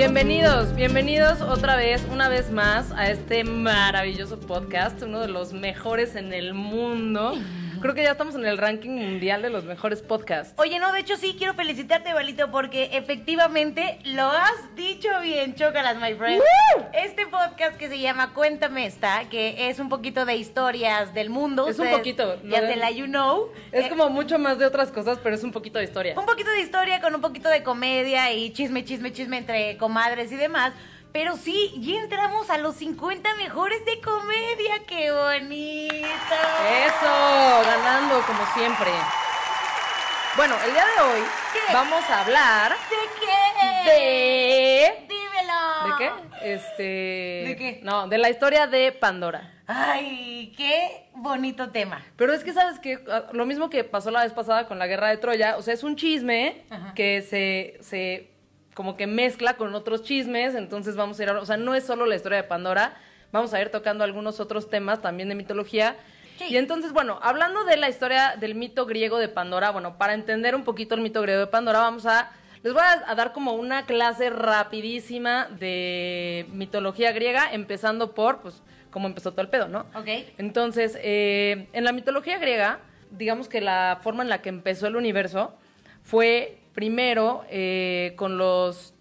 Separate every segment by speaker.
Speaker 1: Bienvenidos, bienvenidos otra vez, una vez más a este maravilloso podcast, uno de los mejores en el mundo. Creo que ya estamos en el ranking mundial de los mejores podcasts.
Speaker 2: Oye, no, de hecho sí quiero felicitarte, Balito, porque efectivamente lo has dicho bien, Chócalas, my friend. Este podcast que se llama Cuéntame esta, que es un poquito de historias del mundo.
Speaker 1: Es un poquito,
Speaker 2: Ya
Speaker 1: lo
Speaker 2: se la you know.
Speaker 1: Es
Speaker 2: Eh,
Speaker 1: como mucho más de otras cosas, pero es un poquito de historia.
Speaker 2: un poquito de historia con un poquito de comedia y chisme, chisme, chisme entre comadres y demás. Pero sí, ya entramos a los 50 mejores de comedia. ¡Qué bonito!
Speaker 1: Eso, ganando como siempre. Bueno, el día de hoy
Speaker 2: ¿Qué?
Speaker 1: vamos a hablar
Speaker 2: ¿De qué?
Speaker 1: de...
Speaker 2: Dímelo.
Speaker 1: ¿De qué? Este...
Speaker 2: ¿De qué?
Speaker 1: No, de la historia de Pandora.
Speaker 2: Ay, qué bonito tema.
Speaker 1: Pero es que, ¿sabes que Lo mismo que pasó la vez pasada con la guerra de Troya, o sea, es un chisme
Speaker 2: Ajá.
Speaker 1: que se, se como que mezcla con otros chismes, entonces vamos a ir, a- o sea, no es solo la historia de Pandora, vamos a ir tocando algunos otros temas también de mitología.
Speaker 2: Sí.
Speaker 1: Y entonces, bueno, hablando de la historia del mito griego de Pandora, bueno, para entender un poquito el mito griego de Pandora, vamos a... Les voy a, a dar como una clase rapidísima de mitología griega, empezando por, pues, cómo empezó todo el pedo, ¿no?
Speaker 2: Ok.
Speaker 1: Entonces, eh, en la mitología griega, digamos que la forma en la que empezó el universo fue primero eh, con los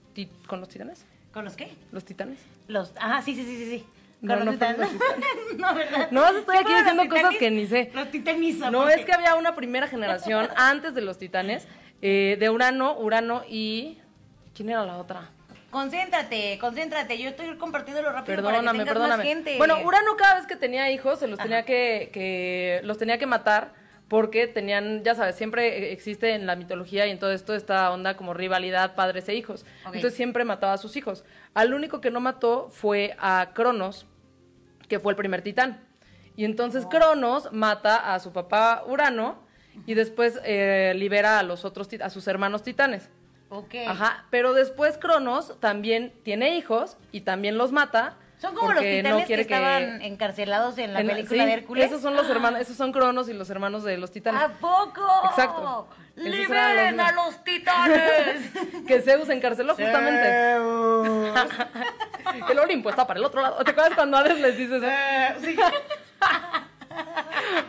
Speaker 1: con los titanes,
Speaker 2: ¿Con los qué?
Speaker 1: los titanes.
Speaker 2: Los. Ajá, sí, sí, sí, sí, sí.
Speaker 1: No, no
Speaker 2: los titanes. no, ¿verdad?
Speaker 1: No, estoy
Speaker 2: ¿Sí
Speaker 1: aquí diciendo cosas que ni sé.
Speaker 2: Los titanes.
Speaker 1: No, es que había una primera generación antes de los titanes eh, de Urano, Urano y ¿quién era la otra?
Speaker 2: Concéntrate, concéntrate. Yo estoy compartiéndolo rápido para que
Speaker 1: Perdóname,
Speaker 2: tengas
Speaker 1: perdóname.
Speaker 2: más gente.
Speaker 1: Bueno, Urano cada vez que tenía hijos se los
Speaker 2: Ajá.
Speaker 1: tenía que, que los tenía que matar porque tenían, ya sabes, siempre existe en la mitología y en todo esto esta onda como rivalidad padres e hijos. Entonces siempre mataba a sus hijos. Al único que no mató fue a Cronos, que fue el primer titán. Y entonces
Speaker 2: Oh.
Speaker 1: Cronos mata a su papá Urano y después eh, libera a los otros a sus hermanos titanes.
Speaker 2: Ok.
Speaker 1: Ajá, pero después Cronos también tiene hijos y también los mata.
Speaker 2: Son como los titanes
Speaker 1: no
Speaker 2: que estaban encarcelados en la
Speaker 1: en
Speaker 2: película
Speaker 1: sí,
Speaker 2: de Hércules.
Speaker 1: Esos son los hermanos, esos son Cronos y los hermanos de los titanes.
Speaker 2: ¿A poco?
Speaker 1: Exacto.
Speaker 2: ¡Liberen
Speaker 1: los-
Speaker 2: a los titanes!
Speaker 1: Que Zeus encarceló justamente. El Olimpo está para el otro lado. ¿Te acuerdas cuando Hades les dice eso?
Speaker 2: Sí.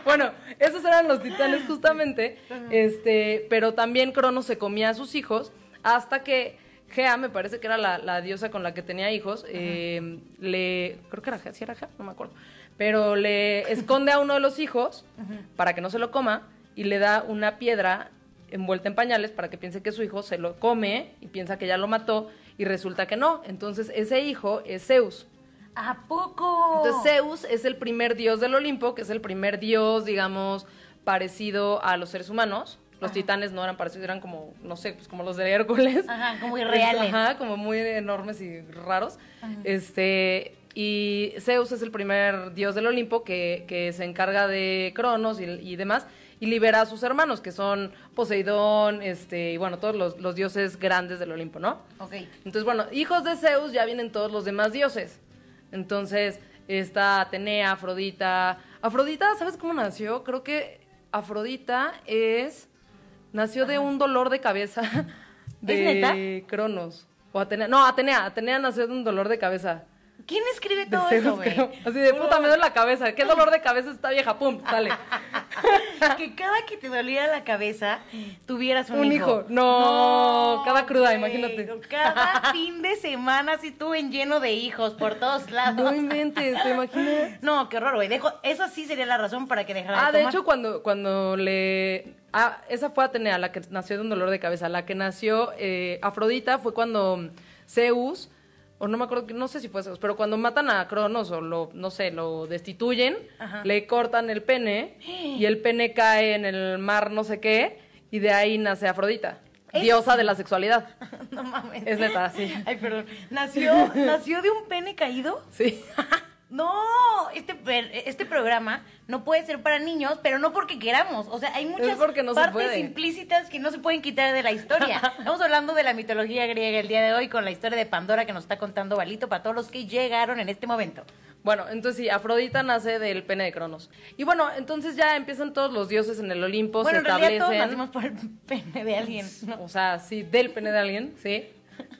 Speaker 1: Bueno, esos eran los titanes justamente, este, pero también Cronos se comía a sus hijos hasta que Gea, me parece que era la, la diosa con la que tenía hijos, eh, le, creo que era Gea, ¿sí era Gea? No me acuerdo, pero le esconde a uno de los hijos para que no se lo coma y le da una piedra envuelta en pañales para que piense que su hijo se lo come y piensa que ya lo mató y resulta que no. Entonces ese hijo es Zeus.
Speaker 2: ¿A poco?
Speaker 1: Entonces Zeus es el primer dios del Olimpo, que es el primer dios, digamos, parecido a los seres humanos. Los titanes no eran parecidos, eran como, no sé, pues como los de Hércules.
Speaker 2: Ajá, como irreales.
Speaker 1: Ajá, como muy enormes y raros. Este, y Zeus es el primer dios del Olimpo que, que se encarga de Cronos y, y demás, y libera a sus hermanos, que son Poseidón, este, y bueno, todos los, los dioses grandes del Olimpo, ¿no?
Speaker 2: Ok.
Speaker 1: Entonces, bueno, hijos de Zeus ya vienen todos los demás dioses. Entonces, está Atenea, Afrodita. Afrodita, ¿sabes cómo nació? Creo que Afrodita es. Nació de un dolor de cabeza de Cronos. O Atenea. No, Atenea. Atenea nació de un dolor de cabeza.
Speaker 2: ¿Quién escribe todo eso, güey?
Speaker 1: Así de puta, me duele la cabeza. ¿Qué dolor de cabeza esta vieja? ¡Pum! Sale.
Speaker 2: que cada que te doliera la cabeza tuvieras un,
Speaker 1: Un hijo. No, cada cruda, imagínate.
Speaker 2: Cada fin de semana así tú en lleno de hijos por todos lados.
Speaker 1: No inventes, ¿te imaginas?
Speaker 2: No, qué horror, güey. Dejo, esa sí sería la razón para que dejara
Speaker 1: Ah,
Speaker 2: de
Speaker 1: hecho, cuando, cuando le... Ah, esa fue Atenea, la que nació de un dolor de cabeza. La que nació eh, Afrodita fue cuando Zeus, o no me acuerdo, no sé si fue Zeus, pero cuando matan a Cronos o lo, no sé, lo destituyen,
Speaker 2: Ajá.
Speaker 1: le cortan el pene y el pene cae en el mar no sé qué y de ahí nace Afrodita,
Speaker 2: Es-
Speaker 1: diosa de la sexualidad.
Speaker 2: No mames.
Speaker 1: Es neta, sí.
Speaker 2: Ay, perdón. ¿Nació, ¿Nació de un pene caído?
Speaker 1: Sí.
Speaker 2: No, este, este programa no puede ser para niños, pero no porque queramos. O sea, hay muchas
Speaker 1: no
Speaker 2: partes implícitas que no se pueden quitar de la historia. Estamos hablando de la mitología griega el día de hoy con la historia de Pandora que nos está contando Balito para todos los que llegaron en este momento.
Speaker 1: Bueno, entonces sí, Afrodita nace del pene de Cronos. Y bueno, entonces ya empiezan todos los dioses en el Olimpo,
Speaker 2: bueno, en
Speaker 1: se
Speaker 2: realidad todos
Speaker 1: establecen.
Speaker 2: nacimos por el pene de alguien. ¿no?
Speaker 1: O sea, sí, del pene de alguien, sí.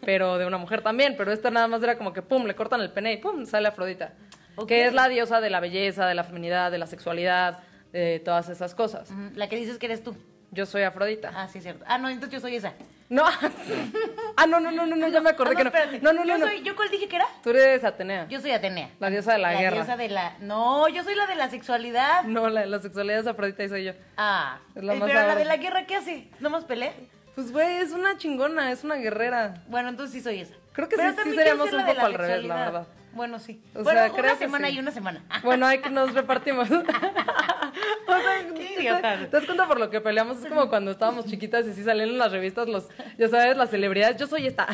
Speaker 1: pero de una mujer también. Pero esta nada más era como que pum, le cortan el pene y pum, sale Afrodita.
Speaker 2: Ok.
Speaker 1: Que es la diosa de la belleza, de la feminidad, de la sexualidad, de todas esas cosas.
Speaker 2: La que dices que eres tú.
Speaker 1: Yo soy Afrodita.
Speaker 2: Ah, sí, es cierto. Ah, no, entonces yo soy esa.
Speaker 1: No. ah, no, no, no, no, no, ya me acordé
Speaker 2: Ah,
Speaker 1: que no.
Speaker 2: espérate.
Speaker 1: No, no, no,
Speaker 2: yo
Speaker 1: no.
Speaker 2: Soy, ¿Yo cuál dije que era?
Speaker 1: Tú eres Atenea.
Speaker 2: Yo soy Atenea.
Speaker 1: La diosa de la guerra.
Speaker 2: diosa de la... No, yo soy la de la sexualidad.
Speaker 1: No, la, la sexualidad es Afrodita y soy yo.
Speaker 2: Ah,
Speaker 1: Es la
Speaker 2: eh,
Speaker 1: más
Speaker 2: pero la de la guerra, ¿qué hace? ¿No más pelea?
Speaker 1: Pues, güey, es una chingona, es una guerrera.
Speaker 2: Bueno, entonces sí soy esa.
Speaker 1: Creo que
Speaker 2: Pero
Speaker 1: sí- sí seríamos un
Speaker 2: la de
Speaker 1: poco al revés, la verdad.
Speaker 2: Bueno, sí.
Speaker 1: O
Speaker 2: bueno,
Speaker 1: sea,
Speaker 2: una
Speaker 1: creo que
Speaker 2: semana
Speaker 1: sí.
Speaker 2: y una semana.
Speaker 1: Bueno, hay que nos repartimos. o sea,
Speaker 2: Qué idiota.
Speaker 1: ¿te, das cuenta por lo que peleamos? Es como cuando estábamos chiquitas y sí salían en las revistas los, ya sabes, las celebridades. Yo soy esta.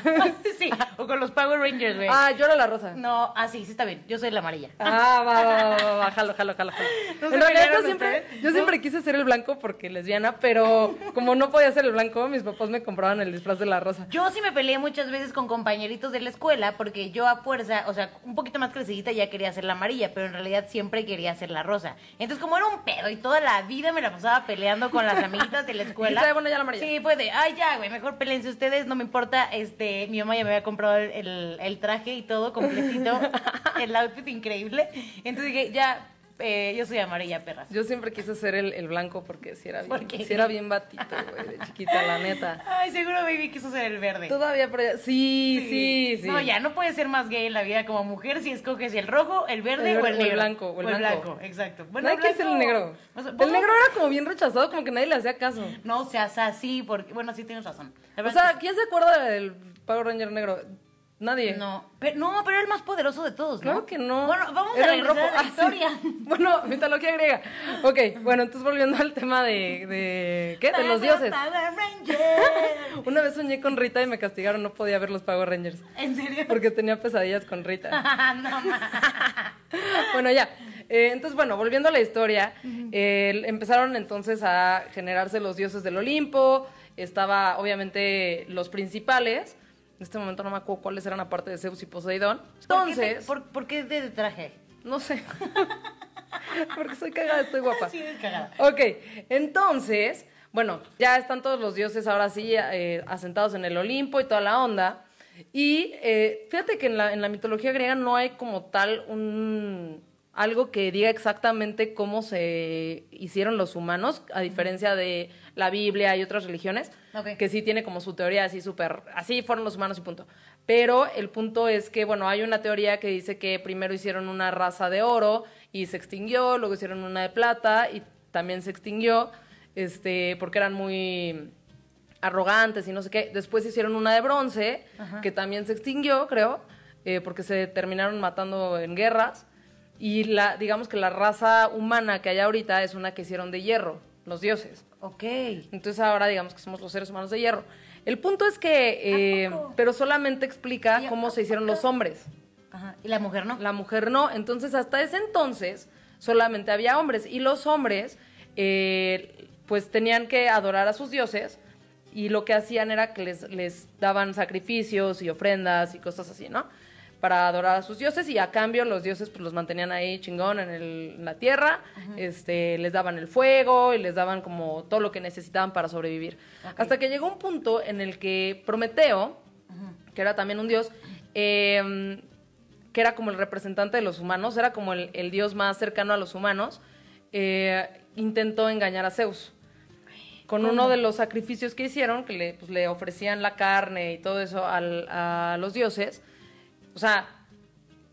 Speaker 2: sí, o con los Power Rangers, güey.
Speaker 1: ah, yo era la rosa.
Speaker 2: No, ah, sí, sí está bien. Yo soy la amarilla.
Speaker 1: Ah, va, va, va, va, jalo, jalo, jalo. jalo.
Speaker 2: ¿No se
Speaker 1: en realidad yo siempre,
Speaker 2: ustedes?
Speaker 1: yo siempre quise ser el blanco porque lesbiana, pero como no podía ser el blanco, mis papás me compraban el disfraz de la rosa.
Speaker 2: Yo sí me peleé muchas veces con compañeritos de la escuela porque yo a fuerza, o sea, un poquito más crecidita ya quería ser la amarilla, pero en realidad siempre quería ser la rosa. Entonces, como era un pedo y toda la vida me la pasaba peleando con las amiguitas de la escuela.
Speaker 1: "Ay, bueno, ya la amarilla".
Speaker 2: Sí, pues de, ay, ya, güey, mejor peleense ustedes, no me importa. Este, mi mamá ya me había comprado el, el- el traje y todo completito, el outfit increíble. Entonces dije, ya, eh, yo soy amarilla, perras.
Speaker 1: Yo siempre quise ser el, el blanco porque si era
Speaker 2: ¿Por
Speaker 1: bien, sí era bien batito, güey, de chiquita, la neta.
Speaker 2: Ay, seguro baby quiso ser el verde.
Speaker 1: Todavía, pero sí, sí, sí.
Speaker 2: No, ya no puedes ser más gay en la vida como mujer si escoges el rojo, el verde
Speaker 1: El
Speaker 2: o el
Speaker 1: o el
Speaker 2: negro.
Speaker 1: blanco, o el blanco.
Speaker 2: exacto.
Speaker 1: nadie quiere ser el negro.
Speaker 2: O sea,
Speaker 1: el negro era como bien rechazado, como que nadie le hacía caso.
Speaker 2: No seas así, porque. Bueno, sí tienes razón. La
Speaker 1: O sea, ¿quién se acuerda del Power Ranger negro? Nadie.
Speaker 2: no. Pero, no, pero era el más poderoso de todos, ¿no?
Speaker 1: Claro que no.
Speaker 2: Bueno, vamos
Speaker 1: Era
Speaker 2: a regresar
Speaker 1: rojo.
Speaker 2: a la
Speaker 1: Ah, sí.
Speaker 2: historia.
Speaker 1: Bueno, mitología griega. Ok, bueno, entonces volviendo al tema de, de ¿qué? De los dioses.
Speaker 2: Power.
Speaker 1: Una vez soñé con Rita y me castigaron, no podía ver los Power Rangers.
Speaker 2: ¿En serio?
Speaker 1: Porque tenía pesadillas con Rita.
Speaker 2: no,
Speaker 1: bueno, ya. Eh, entonces, bueno, volviendo a la historia, eh, empezaron entonces a generarse los dioses del Olimpo. Estaba, obviamente, los principales. En este momento no me acuerdo cuáles eran aparte de Zeus y Poseidón.
Speaker 2: ¿Por qué te-
Speaker 1: Entonces,
Speaker 2: ¿Por, por qué de traje?
Speaker 1: no sé. Porque soy cagada, estoy guapa.
Speaker 2: Sí, cagada.
Speaker 1: Ok, entonces, bueno, ya están todos los dioses ahora sí eh, asentados en el Olimpo y toda la onda. Y eh, fíjate que en la, en la mitología griega no hay como tal un algo que diga exactamente cómo se hicieron los humanos, a diferencia de la Biblia y otras religiones, que sí tiene como su teoría así súper, así fueron los humanos y punto. Pero el punto es que, bueno, hay una teoría que dice que primero hicieron una raza de oro y se extinguió, luego hicieron una de plata y también se extinguió, este, porque eran muy arrogantes y no sé qué. Después hicieron una de bronce, que también se extinguió, creo, eh, porque se terminaron matando en guerras. Y la, digamos que la raza humana que hay ahorita es una que hicieron de hierro, los dioses.
Speaker 2: Ok.
Speaker 1: Entonces ahora digamos que somos los seres humanos de hierro. El punto es que, eh, pero solamente explica
Speaker 2: ¿Y a
Speaker 1: cómo se hicieron los hombres.
Speaker 2: Ajá. ¿Y la mujer no?
Speaker 1: La mujer no. Entonces hasta ese entonces solamente había hombres y los hombres eh, pues tenían que adorar a sus dioses y lo que hacían era que les, les daban sacrificios y ofrendas y cosas así, ¿no? Para adorar a sus dioses y a cambio los dioses pues los mantenían ahí chingón en, el- en la tierra, este, les daban el fuego y les daban como todo lo que necesitaban para sobrevivir. Hasta que llegó un punto en el que Prometeo, que era también un dios, eh, que era como el representante de los humanos, era como el, el dios más cercano a los humanos, eh, intentó engañar a Zeus. Con uno de los sacrificios que hicieron, que le, pues, le ofrecían la carne y todo eso al- a los dioses, o sea,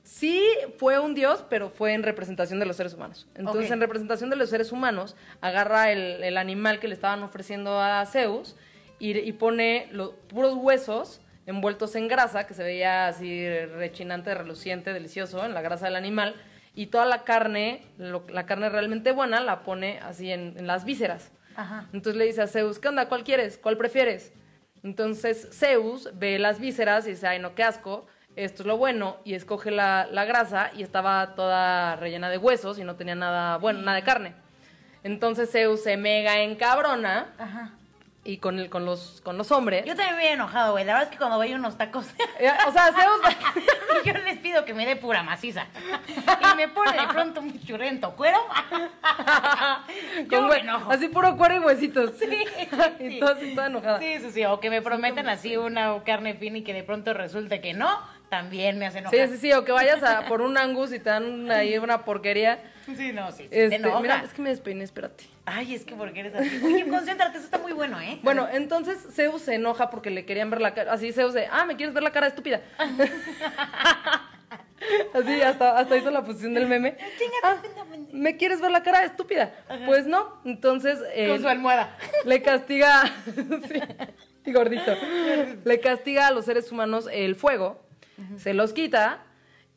Speaker 1: sí fue un dios, pero fue en representación de los seres humanos. Entonces, en representación de los seres humanos, agarra el, el animal que le estaban ofreciendo a Zeus y, y pone los puros huesos envueltos en grasa, que se veía así rechinante, reluciente, delicioso, en la grasa del animal, y toda la carne, lo- la carne realmente buena, la pone así en, en las vísceras.
Speaker 2: Ajá.
Speaker 1: Entonces le dice a Zeus, ¿qué onda? ¿Cuál quieres? ¿Cuál prefieres? Entonces Zeus ve las vísceras y dice, ay, no, qué asco, esto es lo bueno, y escoge la, la grasa y estaba toda rellena de huesos y no tenía nada bueno, nada de carne. Entonces Zeus se mega encabrona
Speaker 2: Ajá.
Speaker 1: y con, el, con, los, con los hombres.
Speaker 2: Yo también me he enojado, güey. La verdad es que cuando voy a unos tacos,
Speaker 1: Eh, O sea, Zeus...
Speaker 2: yo les pido que me dé pura maciza. Y me pone de pronto un churrento cuero. Yo
Speaker 1: con
Speaker 2: me
Speaker 1: hue-
Speaker 2: enojo.
Speaker 1: Así puro cuero y huesitos.
Speaker 2: Sí,
Speaker 1: y
Speaker 2: sí.
Speaker 1: todo así, toda enojada.
Speaker 2: Sí, sí, sí. O que me prometen así una carne fina y que de pronto resulte que no, también me hace
Speaker 1: Sí,
Speaker 2: enojar.
Speaker 1: sí, sí, o que vayas a por un angus y te dan ahí una porquería.
Speaker 2: Sí, no, sí. sí,
Speaker 1: Este,
Speaker 2: te enoja.
Speaker 1: mira, es que me despeiné, espérate.
Speaker 2: Ay, es que porque eres así. Oye, concéntrate, eso está muy bueno, ¿eh?
Speaker 1: Bueno, entonces Zeus se enoja porque le querían ver la cara. Así Zeus de, ah, ¿me quieres ver la cara estúpida? así, hasta, hasta hizo la posición del meme. Ah, ¿Me quieres ver la cara estúpida? Pues no. Entonces. eh,
Speaker 2: Con su almohada.
Speaker 1: le castiga. sí, y gordito. Le castiga a los seres humanos el fuego. Se los quita.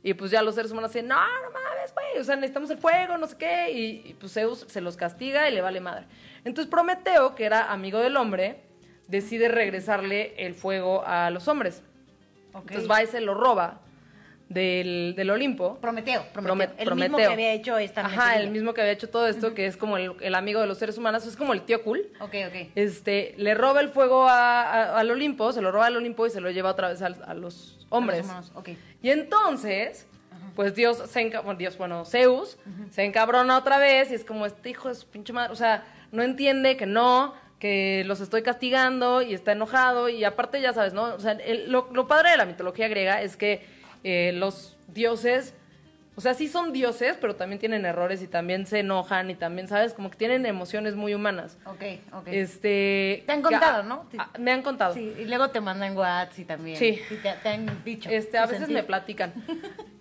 Speaker 1: Y pues ya los seres humanos dicen, no, no mames, güey. O sea, necesitamos el fuego, no sé qué. Y, y, pues Zeus se los castiga y le vale madre. Entonces Prometeo, que era amigo del hombre, decide regresarle el fuego a los hombres. Entonces va y se lo roba del, del Olimpo.
Speaker 2: Prometeo, Prometeo.
Speaker 1: Prome-
Speaker 2: el mismo que había hecho esta
Speaker 1: Ajá, el mismo que había hecho todo esto, que es como el, el amigo de los seres humanos, es como el tío cool.
Speaker 2: Ok, ok.
Speaker 1: Este, le roba el fuego a- a- al Olimpo, se lo roba al Olimpo y se lo lleva otra vez al- a, los hombres.
Speaker 2: Los humanos, Ok.
Speaker 1: Y entonces, pues Dios se enca- bueno, Dios, bueno, Zeus se encabrona otra vez y es como este hijo de su pinche madre, o sea, no entiende que no, que los estoy castigando y está enojado y aparte ya sabes, ¿no? O sea, el- lo, lo padre de la mitología griega es que eh, los dioses, o sea, sí son dioses, pero también tienen errores y también se enojan y también, ¿sabes? Como que tienen emociones muy humanas.
Speaker 2: Ok, ok.
Speaker 1: Este.
Speaker 2: Te han contado,
Speaker 1: ah,
Speaker 2: ¿no?
Speaker 1: ah, me han contado.
Speaker 2: Sí, y luego te mandan WhatsApp y también.
Speaker 1: Sí.
Speaker 2: te, te han dicho.
Speaker 1: Este, a veces me platican.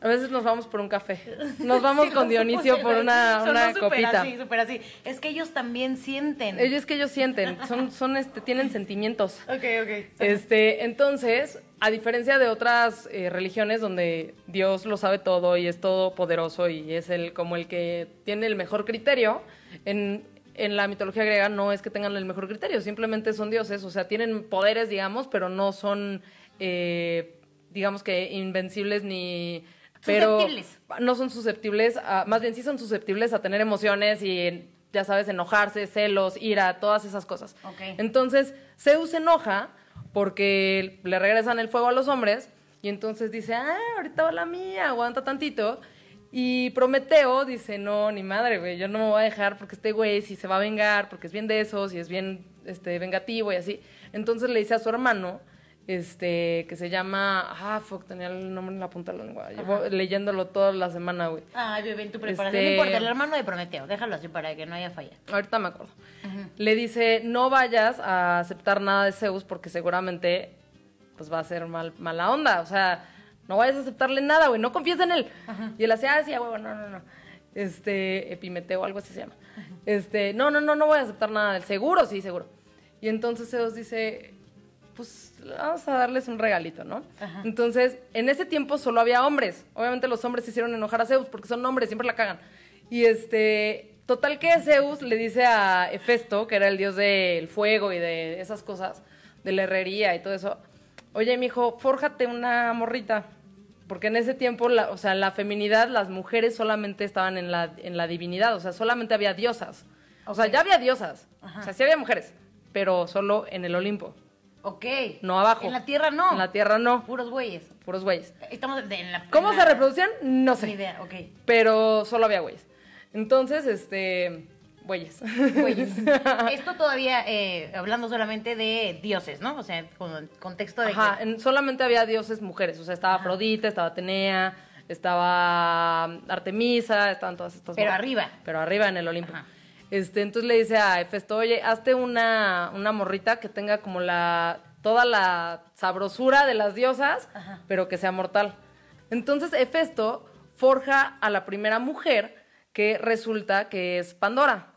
Speaker 1: A veces nos vamos por un café. Nos vamos
Speaker 2: Sí,
Speaker 1: con Dionisio por una, una
Speaker 2: súper
Speaker 1: copita.
Speaker 2: así, súper así. Es que ellos también sienten.
Speaker 1: Ellos que ellos sienten, son, son este, tienen sentimientos.
Speaker 2: Ok, ok.
Speaker 1: Este, entonces, a diferencia de otras eh, religiones donde Dios lo sabe todo y es todopoderoso y es el como el que tiene el mejor criterio, en, en la mitología griega no es que tengan el mejor criterio, simplemente son dioses, o sea, tienen poderes, digamos, pero no son, eh, digamos que invencibles ni... Pero
Speaker 2: Susceptibles.
Speaker 1: no son susceptibles, a- más bien sí son susceptibles a tener emociones y, ya sabes, enojarse, celos, ira, todas esas cosas. Entonces, Zeus se enoja porque le regresan el fuego a los hombres y entonces dice, ah, ahorita va la mía, aguanta tantito. Y Prometeo dice, no, ni madre, güey, yo no me voy a dejar porque este güey sí se va a vengar, porque es bien de esos y es bien este, vengativo y así. Entonces le dice a su hermano, este, que se llama, ah, fuck, tenía el nombre en la punta de la lengua, llevo leyéndolo toda la semana, güey.
Speaker 2: Ay, bebé, en tu preparación.
Speaker 1: Este-
Speaker 2: No importa, el hermano de Prometeo. Déjalo así para que no haya falla.
Speaker 1: Ahorita me acuerdo. Le dice, no vayas a aceptar nada de Zeus porque seguramente pues va a ser mal, mala onda. O sea, no vayas a aceptarle nada, güey, no confíes en él. Y él hacía, ah, sí, huevo, no, no, no. Este, Epimeteo, algo así se llama. Este, no, no, no, no voy a aceptar nada del seguro, sí, seguro. Y entonces Zeus dice, pues vamos a darles un regalito, ¿no? Entonces, en ese tiempo solo había hombres. Obviamente los hombres hicieron enojar a Zeus porque son hombres, siempre la cagan. Y este, total que Zeus le dice a Hefesto, que era el dios del fuego y de esas cosas, de la herrería y todo eso, oye, mijo, fórjate una morrita. Porque en ese tiempo, la, o sea, la feminidad, las mujeres solamente estaban en la, en la divinidad, o sea, solamente había diosas. O sea, ya había diosas, o sea, sí había mujeres, pero solo en el Olimpo,
Speaker 2: Ok.
Speaker 1: no abajo.
Speaker 2: En la tierra no.
Speaker 1: En la tierra no,
Speaker 2: Puros güeyes.
Speaker 1: puros güeyes.
Speaker 2: Estamos de- en la.
Speaker 1: ¿Cómo
Speaker 2: en
Speaker 1: se reproducían? No
Speaker 2: Ni
Speaker 1: sé.
Speaker 2: idea, ok.
Speaker 1: Pero solo había güeyes. Entonces, este, güeyes.
Speaker 2: Güeyes. Esto todavía, eh, hablando solamente de dioses, ¿no? O sea, con el contexto de.
Speaker 1: Ajá,
Speaker 2: que-
Speaker 1: en- solamente había dioses mujeres, o sea, estaba Afrodita, estaba Atenea, estaba Artemisa, estaban todas estas.
Speaker 2: Pero arriba.
Speaker 1: Pero arriba en el Olimpo.
Speaker 2: Ajá.
Speaker 1: Este, entonces le dice a Hefesto, oye, hazte una, una morrita que tenga como la toda la sabrosura de las diosas,
Speaker 2: Ajá.
Speaker 1: pero que sea mortal. Entonces Hefesto forja a la primera mujer que resulta que es Pandora.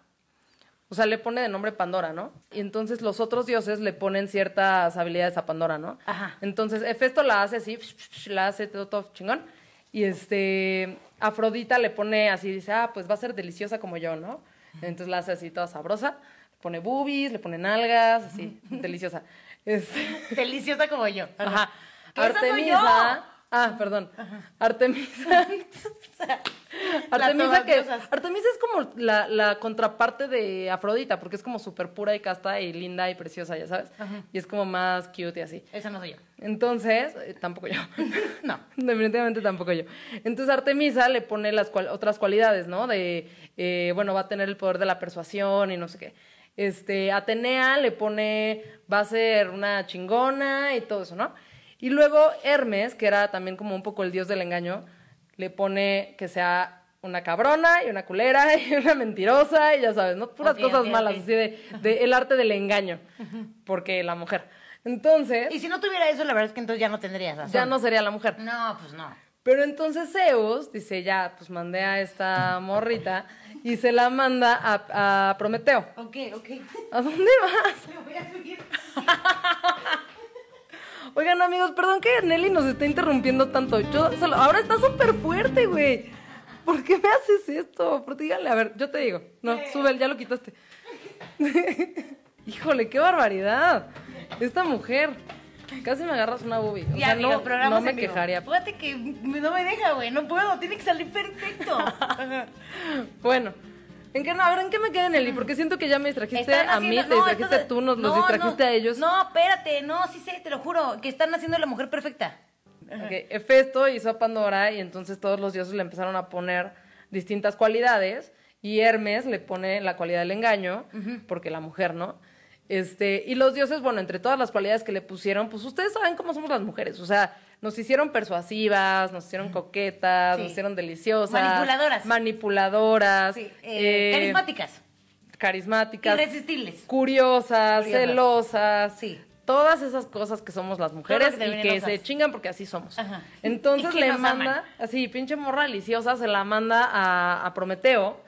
Speaker 1: O sea, le pone de nombre Pandora, ¿no? Y entonces los otros dioses le ponen ciertas habilidades a Pandora, ¿no?
Speaker 2: Ajá.
Speaker 1: Entonces Hefesto la hace así, la hace todo, todo chingón. Y este, Afrodita le pone así, dice, ah, pues va a ser deliciosa como yo, ¿no? Entonces la hace así toda sabrosa. Le pone boobies, le pone nalgas, así, deliciosa. Este,
Speaker 2: Deliciosa como yo.
Speaker 1: ajá.
Speaker 2: ¿Que esa soy
Speaker 1: Artemisa, Ah, perdón. Artemisa. Artemisa que. Artemisa es como la, la contraparte de Afrodita, porque es como súper pura y casta y linda y preciosa, ya sabes. Y es como más cute y así.
Speaker 2: Esa no soy yo.
Speaker 1: Entonces, eh, tampoco yo.
Speaker 2: No.
Speaker 1: Definitivamente tampoco yo. Entonces Artemisa le pone las cual- otras cualidades, ¿no? De, eh, bueno, va a tener el poder de la persuasión y no sé qué. Este, Atenea le pone, va a ser una chingona y todo eso, ¿no? Y luego Hermes, que era también como un poco el dios del engaño, le pone que sea una cabrona y una culera y una mentirosa y ya sabes, ¿no? Puras cosas malas, así de, de el arte del engaño, porque la mujer. Entonces,
Speaker 2: Y si no tuviera eso, la verdad es que entonces ya no tendrías razón.
Speaker 1: ya no sería la mujer.
Speaker 2: No, pues no.
Speaker 1: Pero entonces Zeus dice, ya, pues mandé a esta morrita y se la manda a, a Prometeo.
Speaker 2: Ok, ok.
Speaker 1: ¿A dónde vas?
Speaker 2: Me voy a subir.
Speaker 1: Oigan, amigos, perdón que Nelly nos está interrumpiendo tanto. Yo solo- ahora está súper fuerte, güey. ¿Por qué me haces esto? Pero dígale, a ver, yo te digo. No, sube, ya lo quitaste. Híjole, qué barbaridad. Esta mujer. Casi me agarras una boobie. O
Speaker 2: Ya,
Speaker 1: sea, no, no me quejaría.
Speaker 2: Fíjate que no me deja, güey. No puedo. Tiene que salir perfecto.
Speaker 1: Bueno, ¿en qué, no? a ver, ¿en qué me queda, Nelly? Porque siento que ya me distrajiste
Speaker 2: Están
Speaker 1: a mí,
Speaker 2: haciendo-
Speaker 1: te
Speaker 2: no,
Speaker 1: distrajiste
Speaker 2: entonces-
Speaker 1: tú, nos los
Speaker 2: no,
Speaker 1: distrajiste
Speaker 2: no.
Speaker 1: a ellos.
Speaker 2: No, espérate. No, sí sé, te lo juro. Que están haciendo la mujer perfecta.
Speaker 1: Ok, Hefesto hizo a Pandora y entonces todos los dioses le empezaron a poner distintas cualidades y Hermes le pone la cualidad del engaño, porque la mujer, ¿no? Este, y los dioses, bueno, entre todas las cualidades que le pusieron, pues ustedes saben cómo somos las mujeres, o sea, nos hicieron persuasivas, nos hicieron coquetas,
Speaker 2: Sí.
Speaker 1: nos hicieron deliciosas,
Speaker 2: Manipuladoras.
Speaker 1: manipuladoras,
Speaker 2: Sí. eh,
Speaker 1: eh,
Speaker 2: carismáticas.
Speaker 1: carismáticas,
Speaker 2: Irresistibles.
Speaker 1: curiosas,
Speaker 2: Curiosas.
Speaker 1: celosas,
Speaker 2: Sí.
Speaker 1: todas esas cosas que somos las mujeres
Speaker 2: que
Speaker 1: y que se chingan porque así somos.
Speaker 2: Ajá.
Speaker 1: Entonces le manda,
Speaker 2: aman.
Speaker 1: así, pinche morra deliciosa, se la manda a, a Prometeo.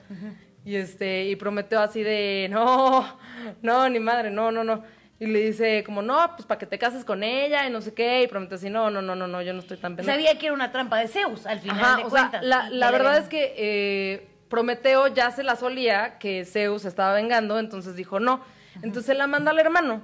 Speaker 1: Y este, y Prometeo así de, no, no, ni madre, no, no, no. Y le dice como, no, pues para que te cases con ella y no sé qué. Y Prometeo así, no, no, no, no, no, yo no estoy tan pendejo.
Speaker 2: Sabía que era una trampa de Zeus al final
Speaker 1: Ajá,
Speaker 2: de
Speaker 1: o sea,
Speaker 2: cuentas.
Speaker 1: la,
Speaker 2: Y
Speaker 1: la
Speaker 2: le
Speaker 1: verdad es que eh, Prometeo ya se la solía que Zeus estaba vengando, entonces dijo no. Entonces la manda al hermano,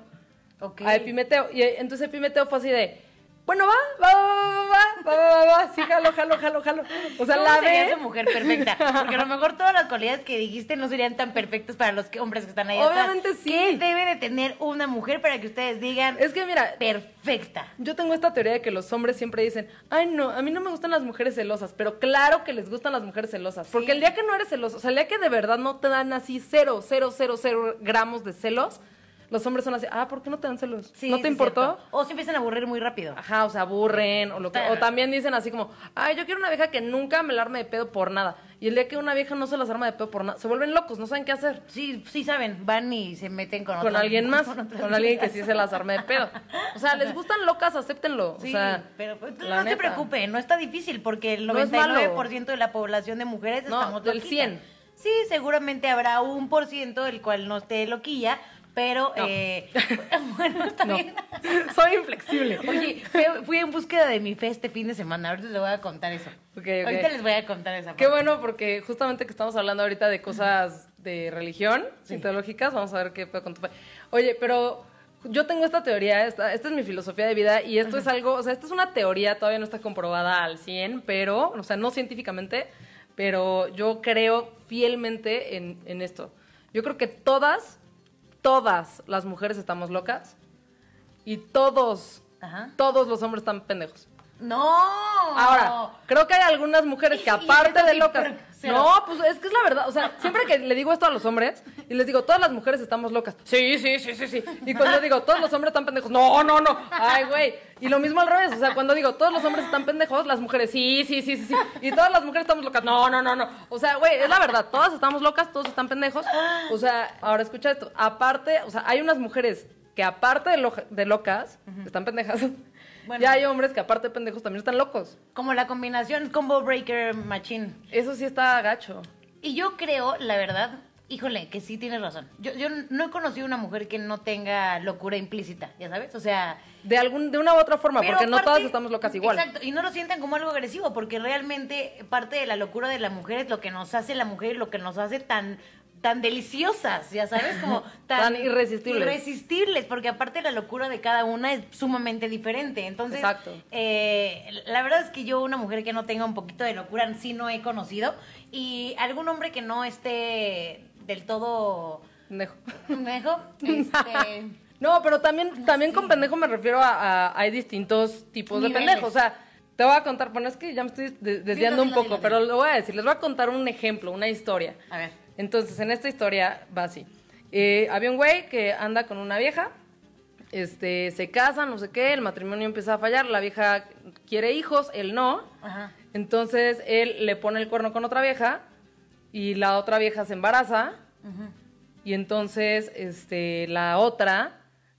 Speaker 1: a Epimeteo. Y eh, entonces Epimeteo fue así de, bueno, va, va, va, va, va, va, va, va, va, sí, jalo, jalo, jalo, jalo. O sea, la
Speaker 2: sería tu mujer perfecta? Porque a lo mejor todas las cualidades que dijiste no serían tan perfectas para los hombres que están ahí.
Speaker 1: Obviamente sí.
Speaker 2: ¿Qué debe de tener una mujer para que ustedes digan?
Speaker 1: Es que mira,
Speaker 2: perfecta.
Speaker 1: Yo tengo esta teoría de que los hombres siempre dicen, ay no, a mí no me gustan las mujeres celosas, pero claro que les gustan las mujeres celosas, porque el día que no eres celoso, o sea, el día que de verdad no te dan así cero, cero, cero, cero gramos de celos los hombres son así, ah, ¿por qué no te dan celos?
Speaker 2: Sí,
Speaker 1: ¿No te importó?
Speaker 2: cierto. O se empiezan a aburrir muy rápido.
Speaker 1: Ajá, o se aburren, o, lo que, o también dicen así como, ay, yo quiero una vieja que nunca me la arme de pedo por nada. Y el día que una vieja no se las arma de pedo por nada, se vuelven locos, no saben qué hacer.
Speaker 2: Sí, sí saben, van y se meten con
Speaker 1: Con
Speaker 2: otra-
Speaker 1: alguien más,
Speaker 2: con
Speaker 1: alguien que sí se las arme de pedo. O sea, les gustan locas, acéptenlo.
Speaker 2: Sí,
Speaker 1: o sea,
Speaker 2: pero pues,
Speaker 1: la
Speaker 2: no se
Speaker 1: neta.
Speaker 2: preocupe, no está difícil porque el
Speaker 1: No es malo.
Speaker 2: 99% de la población de mujeres
Speaker 1: No,
Speaker 2: estamos
Speaker 1: del
Speaker 2: loquitas.
Speaker 1: 100.
Speaker 2: Sí, seguramente habrá un por ciento el cual no esté loquilla, pero
Speaker 1: No.
Speaker 2: eh, bueno, está
Speaker 1: No.
Speaker 2: bien.
Speaker 1: Soy inflexible.
Speaker 2: Oye, fui- en búsqueda de mi fe este fin de semana, ahorita les voy a contar eso.
Speaker 1: Ok, ok.
Speaker 2: Ahorita les voy a contar esa
Speaker 1: Qué
Speaker 2: parte.
Speaker 1: bueno, porque justamente que estamos hablando ahorita de cosas de religión, teológicas, vamos a ver qué fue con tu fe. Oye, pero yo tengo esta teoría, esta, esta es mi filosofía de vida y esto es algo, o sea, esta es una teoría, todavía no está comprobada al 100, pero, o sea, no científicamente, pero yo creo fielmente en, en esto. Yo creo que todas, todas las mujeres estamos locas y todos,
Speaker 2: Ajá.
Speaker 1: todos los hombres están pendejos.
Speaker 2: No.
Speaker 1: Ahora, creo que hay algunas mujeres que aparte de locas.
Speaker 2: Cero.
Speaker 1: No, pues es que es la verdad. O sea, siempre que le digo esto a los hombres y les digo, todas las mujeres estamos locas. Sí, sí, sí, sí, sí. Y cuando digo, todos los hombres están pendejos. No, no, no. Ay, güey. Y lo mismo al revés. O sea, cuando digo, todos los hombres están pendejos, las mujeres, sí, sí, sí, sí, sí. Y todas las mujeres estamos locas. No, no, no, no. O sea, güey, es la verdad. Todas estamos locas, todos están pendejos. O sea, ahora escucha esto. Aparte, o sea, hay unas mujeres que aparte de, loja- de locas, están pendejas.
Speaker 2: Bueno.
Speaker 1: Y hay hombres que aparte de pendejos también están locos.
Speaker 2: Como la combinación combo breaker machine.
Speaker 1: Eso sí está gacho.
Speaker 2: Y yo creo, la verdad, híjole, que sí tienes razón. Yo, yo no he conocido una mujer que no tenga locura implícita, ya sabes. O sea,
Speaker 1: De algún, de una u otra forma, porque no todas estamos locas igual.
Speaker 2: Exacto, y no lo sientan como algo agresivo, porque realmente parte de la locura de la mujer es lo que nos hace la mujer y lo que nos hace tan tan deliciosas, ya sabes, como
Speaker 1: Tan irresistibles.
Speaker 2: irresistibles, porque aparte la locura de cada una es sumamente diferente. Entonces,
Speaker 1: Exacto.
Speaker 2: eh, la verdad es que yo una mujer que no tenga un poquito de locura sí no he conocido y algún hombre que no esté del todo
Speaker 1: Pendejo.
Speaker 2: pendejo, este,
Speaker 1: No, pero también, también con pendejo me refiero a, a- hay distintos tipos de pendejos. O sea, te voy a contar, bueno, es que ya me estoy de- desviando un poco, pero lo voy a decir. Les voy a contar un ejemplo, una historia.
Speaker 2: a ver.
Speaker 1: Entonces, en esta historia va así. Eh, había un güey que anda con una vieja, este, se casan, no sé qué, el matrimonio empieza a fallar, la vieja quiere hijos, él no.
Speaker 2: Ajá.
Speaker 1: Entonces, él le pone el cuerno con otra vieja y la otra vieja se embaraza. Y entonces, este, la otra,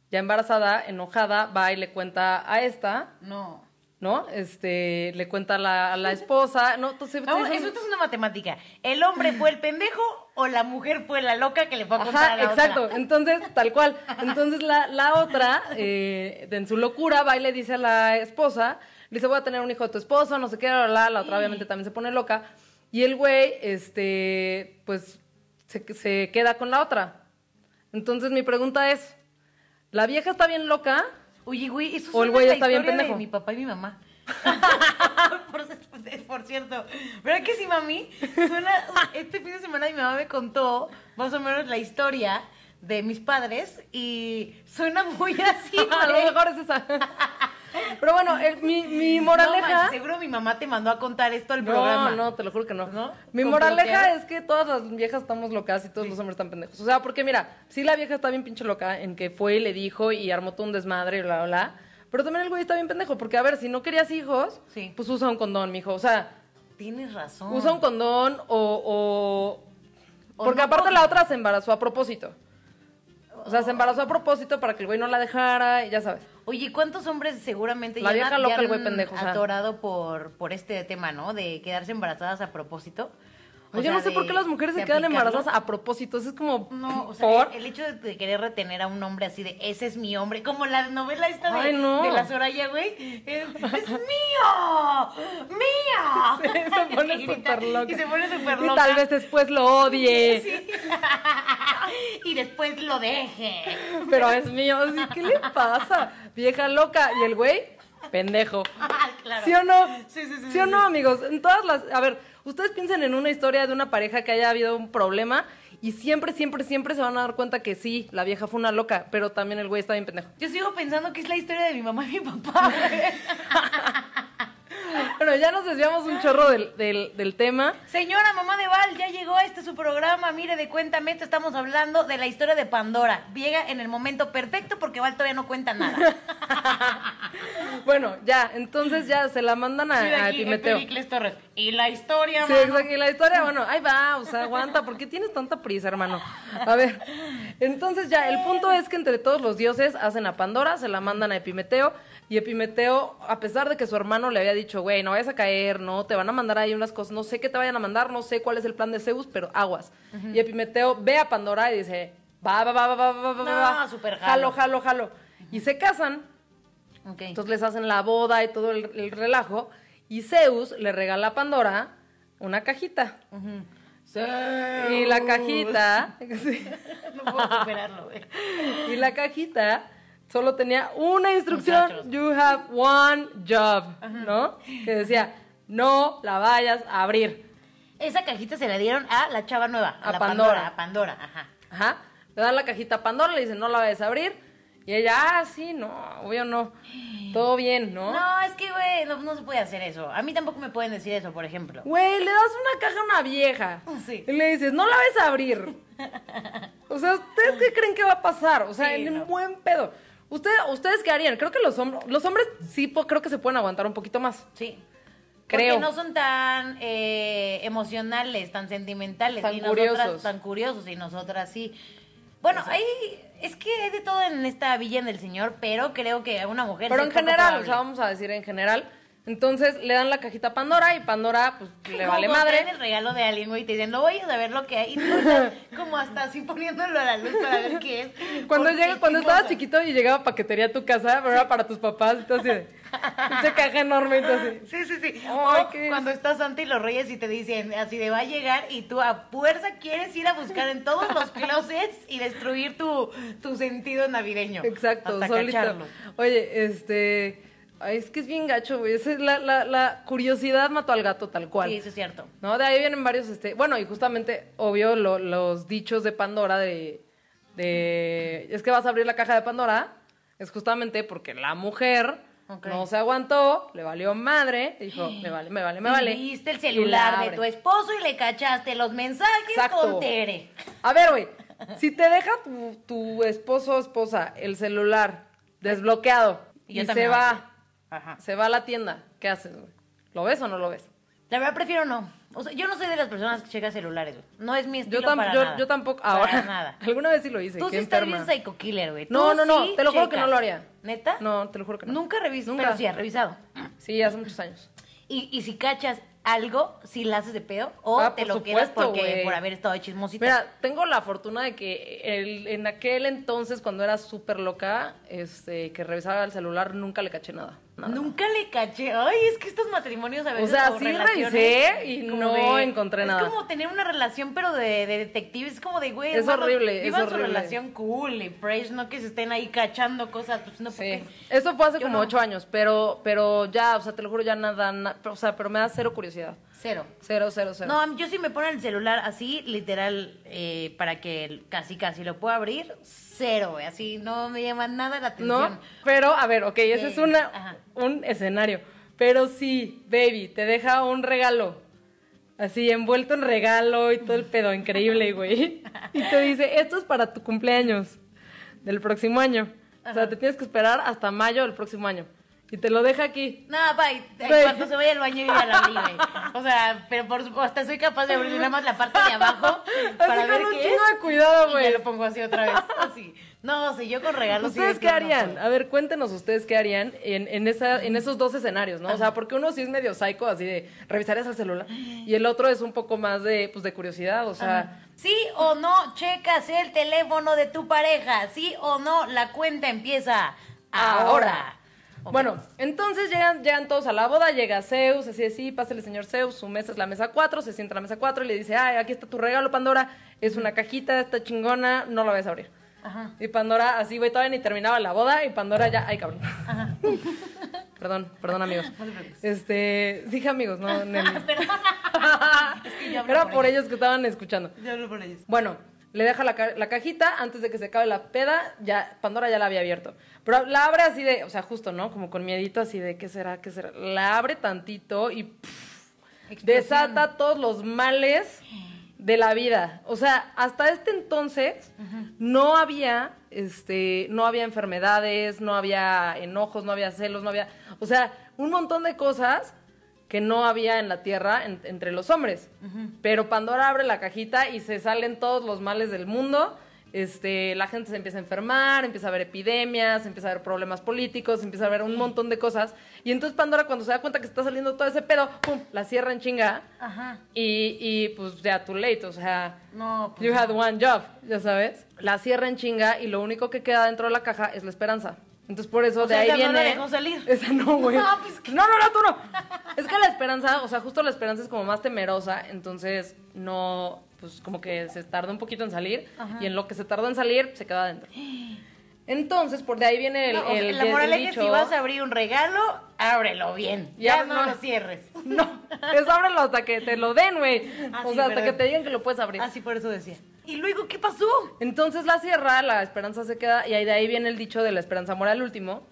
Speaker 1: ya embarazada, enojada, va y le cuenta a esta,
Speaker 2: No.
Speaker 1: ¿No? Este, le cuenta a la, a la esposa. No, entonces,
Speaker 2: No, eso es una matemática. ¿El hombre fue el pendejo o la mujer fue la loca que le fue a contar a la
Speaker 1: exacto.
Speaker 2: otra?
Speaker 1: Entonces, tal cual. Entonces, la, la otra, eh, en su locura, va y le dice a la esposa, le dice, voy a tener un hijo de tu esposo, no sé qué, la, la, la otra obviamente también se pone loca. Y el güey, este, pues, se, se queda con la otra. Entonces, mi pregunta es, ¿la vieja está bien loca?
Speaker 2: Oye, güey, eso
Speaker 1: O el güey está bien
Speaker 2: de
Speaker 1: pendejo.
Speaker 2: mi papá y mi mamá. por, por cierto. ¿Verdad que sí, mami? Suena, este fin de semana mi mamá me contó más o menos la historia de mis padres y suena muy así.
Speaker 1: a lo mejor es esa. Pero bueno, el- mi, mi
Speaker 2: No,
Speaker 1: moraleja...
Speaker 2: manches, seguro mi mamá te mandó a contar esto al
Speaker 1: No,
Speaker 2: programa.
Speaker 1: no, te lo juro que no.
Speaker 2: ¿No?
Speaker 1: Mi
Speaker 2: ¿Con
Speaker 1: moraleja es que todas las viejas estamos locas y todos los hombres están pendejos. O sea, porque mira, sí la vieja está bien pinche loca en que fue y le dijo y armó todo un desmadre y bla, bla, bla. Pero también el güey está bien pendejo, porque a ver, si no querías hijos,
Speaker 2: Sí.
Speaker 1: pues usa un condón, mijo. O sea,
Speaker 2: Tienes razón.
Speaker 1: usa un condón o... o-
Speaker 2: O
Speaker 1: porque
Speaker 2: no
Speaker 1: aparte
Speaker 2: con-
Speaker 1: la otra se embarazó a propósito. O sea, se embarazó a propósito para que el güey no la dejara y ya sabes.
Speaker 2: Oye, ¿cuántos hombres seguramente
Speaker 1: La
Speaker 2: ya,
Speaker 1: vieja
Speaker 2: han-
Speaker 1: loca,
Speaker 2: ya
Speaker 1: el güey
Speaker 2: han
Speaker 1: pendejo, o sea.
Speaker 2: atorado por, por este tema, ¿no? De quedarse embarazadas a propósito. O
Speaker 1: Yo
Speaker 2: sea,
Speaker 1: no sé por qué las mujeres se quedan
Speaker 2: aplicarlo.
Speaker 1: embarazadas a propósito. Eso es como...
Speaker 2: No, o sea,
Speaker 1: ¿por?
Speaker 2: el, el hecho de, querer retener a un hombre así de ese es mi hombre, como la novela esta de,
Speaker 1: Ay, no.
Speaker 2: de la Soraya, güey. Es, es mío, mío.
Speaker 1: se pone
Speaker 2: Y
Speaker 1: súper loca.
Speaker 2: Y se pone súper
Speaker 1: Y
Speaker 2: loca.
Speaker 1: tal vez después lo odie.
Speaker 2: Sí. y después lo deje.
Speaker 1: Pero es mío. ¿Qué le pasa? Vieja loca. Y el güey, pendejo.
Speaker 2: claro.
Speaker 1: ¿Sí o no?
Speaker 2: Sí, sí, sí,
Speaker 1: ¿Sí o
Speaker 2: sí,
Speaker 1: no, amigos? En todas las... A ver, ustedes piensen en una historia de una pareja que haya habido un problema y siempre, siempre, siempre se van a dar cuenta que sí, la vieja fue una loca, pero también el güey está bien pendejo.
Speaker 2: Yo sigo pensando que es la historia de mi mamá y mi papá.
Speaker 1: Bueno, ya nos desviamos un chorro del, del, del tema.
Speaker 2: Señora mamá de Val, ya llegó a este su programa. Mire, de Cuéntame, esto estamos hablando de la historia de Pandora. Llega en el momento perfecto porque Val todavía no cuenta nada.
Speaker 1: Bueno, ya, entonces ya se la mandan a,
Speaker 2: Torres. Y la historia,
Speaker 1: Sí, exacto. Y la historia, bueno, ahí va, o sea, aguanta. ¿Por qué tienes tanta prisa, hermano? A ver, entonces ya, el punto es que entre todos los dioses hacen a Pandora, se la mandan a Epimeteo. Y Epimeteo, a pesar de que su hermano le había dicho, güey, no vayas a caer, no, te van a mandar ahí unas cosas, no sé qué te vayan a mandar, no sé cuál es el plan de Zeus, pero aguas. Y Epimeteo ve a Pandora y dice, va, va, va, va, va, va, va,
Speaker 2: No,
Speaker 1: va.
Speaker 2: súper
Speaker 1: jalo,
Speaker 2: jalo.
Speaker 1: jalo, jalo. Y se casan, entonces les hacen la boda y todo el, el relajo. Y Zeus le regala a Pandora una cajita. Y la cajita,
Speaker 2: No puedo superarlo, güey.
Speaker 1: y la cajita solo tenía una instrucción,
Speaker 2: Muchachos.
Speaker 1: you have one job, ¿no? Que decía, no la vayas a abrir.
Speaker 2: Esa cajita se la dieron a la chava nueva. A,
Speaker 1: A
Speaker 2: la
Speaker 1: Pandora.
Speaker 2: A Pandora, ajá.
Speaker 1: Ajá. Le dan la cajita a Pandora, le dicen, no la vayas a abrir. Y ella, ah, sí, no, obvio no. Todo bien, ¿no?
Speaker 2: No, es que, güey, no, no se puede hacer eso. A mí tampoco me pueden decir eso, por ejemplo.
Speaker 1: Güey, le das una caja a una vieja.
Speaker 2: Sí.
Speaker 1: Y le dices, no la ves a abrir. O sea, ¿ustedes qué creen que va a pasar? O sea,
Speaker 2: Sí,
Speaker 1: en
Speaker 2: no.
Speaker 1: un buen pedo. ¿Usted, ¿Ustedes qué harían? Creo que los, hombres los hombres sí creo que se pueden aguantar un poquito más.
Speaker 2: Sí.
Speaker 1: Creo.
Speaker 2: Porque no son tan eh, emocionales, tan sentimentales.
Speaker 1: Tan
Speaker 2: y nosotras-
Speaker 1: curiosos.
Speaker 2: tan curiosos y nosotras sí. Bueno, hay, es que hay de todo en esta villa del señor, pero creo que una mujer
Speaker 1: Pero en general, o sea, vamos a decir en general. Entonces le dan la cajita a Pandora y Pandora pues le
Speaker 2: Como
Speaker 1: vale madre.
Speaker 2: el regalo de alguien, güey, y te dicen, no vayas a ver lo que hay. Y tú estás como hasta así poniéndolo a la luz para ver qué es.
Speaker 1: Cuando llega, cuando
Speaker 2: ¿qué
Speaker 1: estabas chiquito y llegaba paquetería a tu casa, pero era para tus papás, y tú así de, caja enorme así.
Speaker 2: Sí, sí, sí.
Speaker 1: Ay,
Speaker 2: o cuando estás Santa y los Reyes y te dicen así de va a llegar y tú a fuerza quieres ir a buscar en todos los closets y destruir tu, tu sentido navideño.
Speaker 1: Exacto,
Speaker 2: hasta
Speaker 1: solito.
Speaker 2: cacharlo.
Speaker 1: Oye, este, ay, es que es bien gacho, güey. Esa es la, la, la curiosidad mató al gato tal cual.
Speaker 2: Sí, eso es cierto.
Speaker 1: ¿No? De ahí vienen varios, este, bueno, y justamente, obvio, lo- los dichos de Pandora de, de, es que vas a abrir la caja de Pandora, es justamente porque la mujer no se aguantó, le valió madre, dijo, me vale, me vale, me vale.
Speaker 2: Y viste el celular de tu esposo y le cachaste los mensajes
Speaker 1: Exacto.
Speaker 2: con Tere.
Speaker 1: A ver, güey, si te deja tu, tu esposo o esposa el celular desbloqueado
Speaker 2: Y
Speaker 1: se va.
Speaker 2: Ajá.
Speaker 1: se va a la tienda, ¿qué haces, güey? ¿Lo ves o no lo ves?
Speaker 2: La verdad prefiero no. O sea, yo no soy de las personas que checan celulares, güey. No es mi estilo
Speaker 1: Yo, tam-
Speaker 2: para
Speaker 1: yo,
Speaker 2: nada.
Speaker 1: yo tampoco,
Speaker 2: Para
Speaker 1: ahora,
Speaker 2: nada.
Speaker 1: alguna vez sí lo hice,
Speaker 2: Tú
Speaker 1: qué
Speaker 2: sí estás
Speaker 1: enferma.
Speaker 2: bien psycho killer, güey.
Speaker 1: No,
Speaker 2: Tú
Speaker 1: no, no,
Speaker 2: sí
Speaker 1: te lo juro que no
Speaker 2: checas.
Speaker 1: lo haría.
Speaker 2: ¿Neta?
Speaker 1: No, te lo juro que no.
Speaker 2: Nunca he revisado,
Speaker 1: Nunca.
Speaker 2: pero sí has revisado.
Speaker 1: Sí, hace muchos años.
Speaker 2: Y, y si cachas algo, si la haces de pedo, o
Speaker 1: Ah,
Speaker 2: te
Speaker 1: por
Speaker 2: lo quedas
Speaker 1: supuesto,
Speaker 2: porque
Speaker 1: güey.
Speaker 2: por haber estado de chismosita.
Speaker 1: Mira, tengo la fortuna de que el- en aquel entonces, cuando era súper loca, este, que revisaba el celular, nunca le caché nada.
Speaker 2: Nunca le caché. Ay, es que estos matrimonios a veces.
Speaker 1: sea,
Speaker 2: o
Speaker 1: sí
Speaker 2: relaciones,
Speaker 1: revisé y no encontré nada.
Speaker 2: Es como tener una relación, pero de, de detective. Es como de, güey.
Speaker 1: Es horrible, es
Speaker 2: su
Speaker 1: horrible.
Speaker 2: relación cool y fresh, no que se estén ahí cachando cosas. Pues no,
Speaker 1: Sí. Eso fue hace
Speaker 2: Yo
Speaker 1: como
Speaker 2: no.
Speaker 1: ocho años, pero, pero ya, o sea, te lo juro, ya nada, na- o sea, pero me da cero curiosidad.
Speaker 2: Cero.
Speaker 1: Cero, cero, cero.
Speaker 2: No, yo sí me ponen el celular así, literal, eh, para que casi, casi lo pueda abrir. Cero, güey. Así no me llama nada la atención.
Speaker 1: ¿No? Pero, a ver, ok, ese es una,
Speaker 2: ajá.
Speaker 1: un escenario. Pero sí, baby, te deja un regalo. Así, envuelto en regalo y todo el pedo, increíble, güey. Y te dice, esto es para tu cumpleaños del próximo año. O sea, te tienes que esperar hasta mayo del próximo año. Y te lo deja aquí.
Speaker 2: No, bye. En cuanto se vaya al baño, yo ya la abrí, güey. O sea, pero por supuesto, hasta soy capaz de abrir nada más la parte de abajo para
Speaker 1: así
Speaker 2: ver
Speaker 1: con un
Speaker 2: qué
Speaker 1: chingo de cuidado,
Speaker 2: Y
Speaker 1: güey.
Speaker 2: ya lo pongo así otra vez. Así. No, si yo con regalos.
Speaker 1: ¿Ustedes
Speaker 2: de
Speaker 1: qué
Speaker 2: no
Speaker 1: harían? A ver, cuéntenos ustedes qué harían en, en, esa, en esos dos escenarios, ¿no? O sea, porque uno sí es medio psycho, así de revisarías el celular, y el otro es un poco más de, pues, de curiosidad, o sea...
Speaker 2: Sí o no checas el teléfono de tu pareja. Sí o no la cuenta empieza ahora.
Speaker 1: Bueno, entonces llegan, llegan todos a la boda, llega Zeus, así de sí, pásale señor Zeus, su mesa es la mesa 4, se sienta en la mesa 4 y le dice, ay, aquí está tu regalo, Pandora, es una cajita, está chingona, no la vas a abrir.
Speaker 2: Ajá.
Speaker 1: Y Pandora, así, güey, todavía ni terminaba la boda y Pandora ya, ay, cabrón. perdón, perdón, amigos.
Speaker 2: No te preocupes.
Speaker 1: Este, dije amigos, no.
Speaker 2: Perdona. es que yo hablo
Speaker 1: Era
Speaker 2: por
Speaker 1: por
Speaker 2: ellos.
Speaker 1: ellos que estaban escuchando.
Speaker 2: Yo hablo por ellos.
Speaker 1: Bueno, le deja la, ca- la cajita antes de que se acabe la peda, ya Pandora ya la había abierto. Pero la abre así de, o sea, justo, ¿no? Como con miedito así de, ¿qué será? ¿Qué será? La abre tantito y pff, desata todos los males de la vida. O sea, hasta este entonces no había, este, no había enfermedades, no había enojos, no había celos, no había, o sea, un montón de cosas que no había en la tierra en- entre los hombres. Pero Pandora abre la cajita y se salen todos los males del mundo. Este, la gente se empieza a enfermar, empieza a haber epidemias, empieza a haber problemas políticos, empieza a haber un montón de cosas. Y entonces Pandora cuando se da cuenta que está saliendo todo ese pedo, ¡pum! la cierra en chinga.
Speaker 2: Ajá.
Speaker 1: Y, y pues ya too late, o sea,
Speaker 2: No, pues
Speaker 1: you had one job, ya sabes. La cierra en chinga y lo único que queda dentro de la caja es la esperanza. Entonces por eso
Speaker 2: O
Speaker 1: de
Speaker 2: sea,
Speaker 1: ahí
Speaker 2: esa no
Speaker 1: viene.
Speaker 2: la dejó salir.
Speaker 1: Esa no, güey.
Speaker 2: No, pues,
Speaker 1: no, no, no, tú no. Es que la esperanza, o sea, justo la esperanza es como más temerosa, entonces no, pues como que se tarda un poquito en salir y en lo que se tardó en salir se queda adentro. Entonces, por de ahí viene el,
Speaker 2: No, o sea,
Speaker 1: el-
Speaker 2: la
Speaker 1: el
Speaker 2: moraleja es
Speaker 1: dicho.
Speaker 2: si vas a abrir un regalo, ábrelo bien. Ya,
Speaker 1: Ya
Speaker 2: no,
Speaker 1: no.
Speaker 2: lo cierres.
Speaker 1: No, es ábrelo hasta que te lo den, güey.
Speaker 2: Ah,
Speaker 1: o sea, hasta que te digan que lo puedes abrir.
Speaker 2: Así por eso decía. ¿Y luego qué pasó?
Speaker 1: Entonces la cierra, la esperanza se queda, y ahí de ahí viene el dicho de la esperanza mora al último.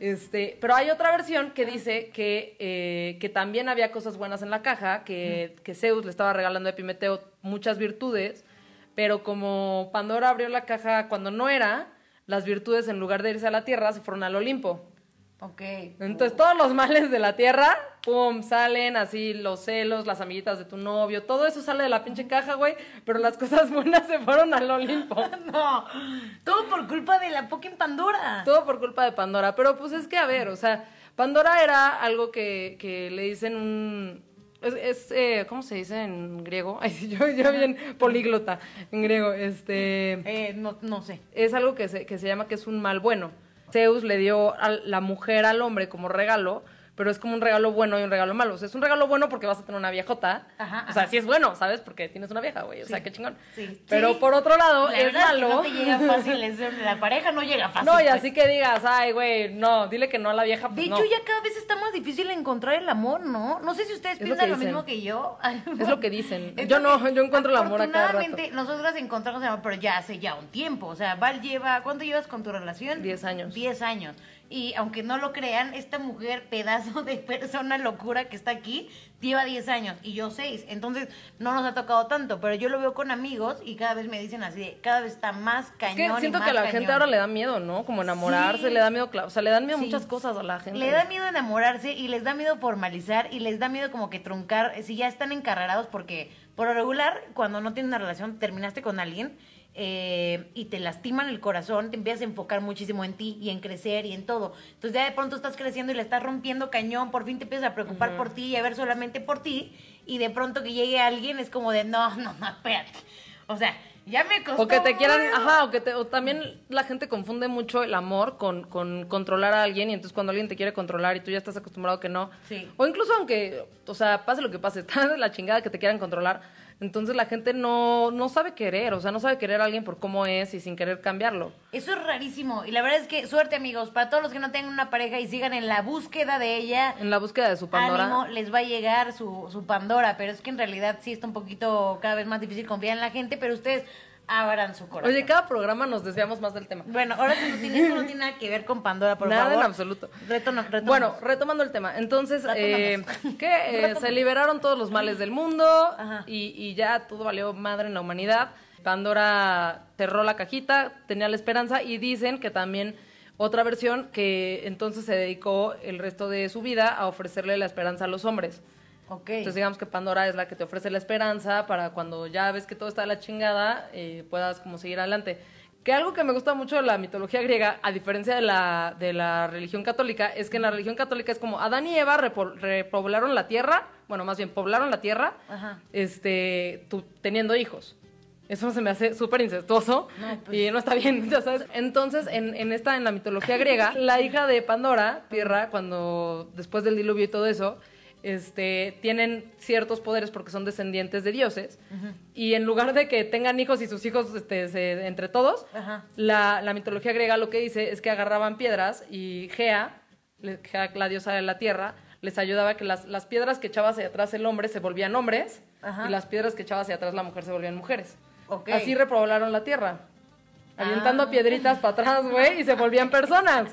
Speaker 1: Este, pero hay otra versión que dice que, eh, que también había cosas buenas en la caja, que, que Zeus le estaba regalando a Epimeteo muchas virtudes, pero como Pandora abrió la caja cuando no era, las virtudes en lugar de irse a la tierra se fueron al Olimpo.
Speaker 2: Ok.
Speaker 1: Entonces todos los males de la tierra, pum, salen así los celos, las amiguitas de tu novio, todo eso sale de la pinche caja, güey, pero las cosas buenas se fueron al Olimpo.
Speaker 2: No, todo por culpa de la Pokémon Pandora.
Speaker 1: Todo por culpa de Pandora. Pero pues es que, a ver, o sea, Pandora era algo que, que le dicen un... Es, es, eh, ¿cómo se dice en griego? Ay, sí, yo, yo bien políglota en griego. Este,
Speaker 2: Eh, no, no sé.
Speaker 1: es algo que se, que se llama que es un mal bueno. Zeus le dio la mujer al hombre como regalo, pero es como un regalo bueno y un regalo malo. O sea, es un regalo bueno porque vas a tener una viejota.
Speaker 2: Ajá,
Speaker 1: o sea,
Speaker 2: ajá.
Speaker 1: sí es bueno, ¿sabes? Porque tienes una vieja, güey. O sea,
Speaker 2: Sí.
Speaker 1: qué chingón.
Speaker 2: Sí.
Speaker 1: Pero
Speaker 2: Sí.
Speaker 1: por otro lado,
Speaker 2: La
Speaker 1: es
Speaker 2: verdad que
Speaker 1: malo.
Speaker 2: no te llega fácil, es- la pareja no llega fácil.
Speaker 1: No, y
Speaker 2: pues.
Speaker 1: así que digas, ay, güey, no, dile que no a la vieja.
Speaker 2: De
Speaker 1: Pues
Speaker 2: hecho,
Speaker 1: no.
Speaker 2: ya cada vez está más difícil encontrar el amor, ¿no? No sé si ustedes
Speaker 1: Es
Speaker 2: piensan
Speaker 1: que
Speaker 2: lo, mismo que yo.
Speaker 1: Es lo que dicen.
Speaker 2: Es
Speaker 1: Yo no,
Speaker 2: que-
Speaker 1: yo encuentro el amor a cada rato.
Speaker 2: Afortunadamente, nosotras encontramos el amor, pero ya hace ya un tiempo. O sea, Val lleva, ¿cuánto llevas con tu relación?
Speaker 1: Diez años.
Speaker 2: Diez años. Y aunque no lo crean, esta mujer, pedazo de persona locura que está aquí, lleva 10 años y yo 6. Entonces, no nos ha tocado tanto, pero yo lo veo con amigos y cada vez me dicen así, de, cada vez está más
Speaker 1: Es
Speaker 2: cañón.
Speaker 1: que
Speaker 2: y
Speaker 1: siento
Speaker 2: más
Speaker 1: que a la
Speaker 2: cañón.
Speaker 1: gente ahora le da miedo, ¿no? Como enamorarse,
Speaker 2: Sí.
Speaker 1: le da miedo, o sea, le dan miedo
Speaker 2: Sí.
Speaker 1: muchas cosas a la gente.
Speaker 2: Le da miedo enamorarse y les da miedo formalizar y les da miedo como que truncar, si ya están encarrerados, porque por lo regular, cuando no tienes una relación, terminaste con alguien eh, y te lastiman el corazón, te empiezas a enfocar muchísimo en ti y en crecer y en todo. Entonces ya de pronto estás creciendo y le estás rompiendo cañón, por fin te empiezas a preocupar por ti y a ver solamente por ti y de pronto que llegue alguien es como de, no, no, no, espérate. O sea, ya me costó
Speaker 1: O que te quieran,
Speaker 2: mucho.
Speaker 1: ajá, o que te, o también la gente confunde mucho el amor con, con controlar a alguien y entonces cuando alguien te quiere controlar y tú ya estás acostumbrado que no.
Speaker 2: Sí.
Speaker 1: O incluso aunque, o sea, pase lo que pase, está de la chingada que te quieran controlar, entonces la gente no, no sabe querer, o sea, no sabe querer a alguien por cómo es y sin querer cambiarlo.
Speaker 2: Eso es rarísimo. Y la verdad es que, suerte amigos, para todos los que no tengan una pareja y sigan en la búsqueda de ella,
Speaker 1: En la búsqueda de su Pandora.
Speaker 2: ánimo, les va a llegar su, su Pandora. Pero es que en realidad sí está un poquito cada vez más difícil confiar en la gente, pero ustedes abran su corazón.
Speaker 1: Oye, cada programa nos desviamos más del tema.
Speaker 2: Bueno, ahora sí no tiene, no tiene nada que ver con Pandora, por
Speaker 1: Nada
Speaker 2: favor.
Speaker 1: en absoluto.
Speaker 2: Retomamos.
Speaker 1: Bueno, retomando el tema. Entonces, eh, que eh, se liberaron todos los males del mundo y, y ya todo valió madre en la humanidad. Pandora cerró la cajita, tenía la esperanza y dicen que también otra versión que entonces se dedicó el resto de su vida a ofrecerle la esperanza a los hombres.
Speaker 2: Ok.
Speaker 1: Entonces digamos que Pandora es la que te ofrece la esperanza para cuando ya ves que todo está de la chingada, eh, puedas como seguir adelante. Que algo que me gusta mucho de la mitología griega, a diferencia de la, de la religión católica, es que en la religión católica es como Adán y Eva repo- repoblaron la tierra, bueno, más bien poblaron la tierra,
Speaker 2: Ajá.
Speaker 1: este, tú- teniendo hijos. Eso se me hace súper incestuoso
Speaker 2: No, pues.
Speaker 1: y no está bien, ya sabes. Entonces, en, en esta, en la mitología griega, la hija de Pandora, Tierra, cuando después del diluvio y todo eso, este, tienen ciertos poderes porque son descendientes de dioses. Y en lugar de que tengan hijos y sus hijos este, se- entre todos, la, la mitología griega lo que dice es que agarraban piedras y Gea, la diosa de la tierra, les ayudaba a que las, las piedras que echaba hacia atrás el hombre se volvían hombres y las piedras que echaba hacia atrás la mujer se volvían mujeres. Así repoblaron la tierra. Avientando
Speaker 2: Ah.
Speaker 1: piedritas para atrás, güey, y se volvían personas.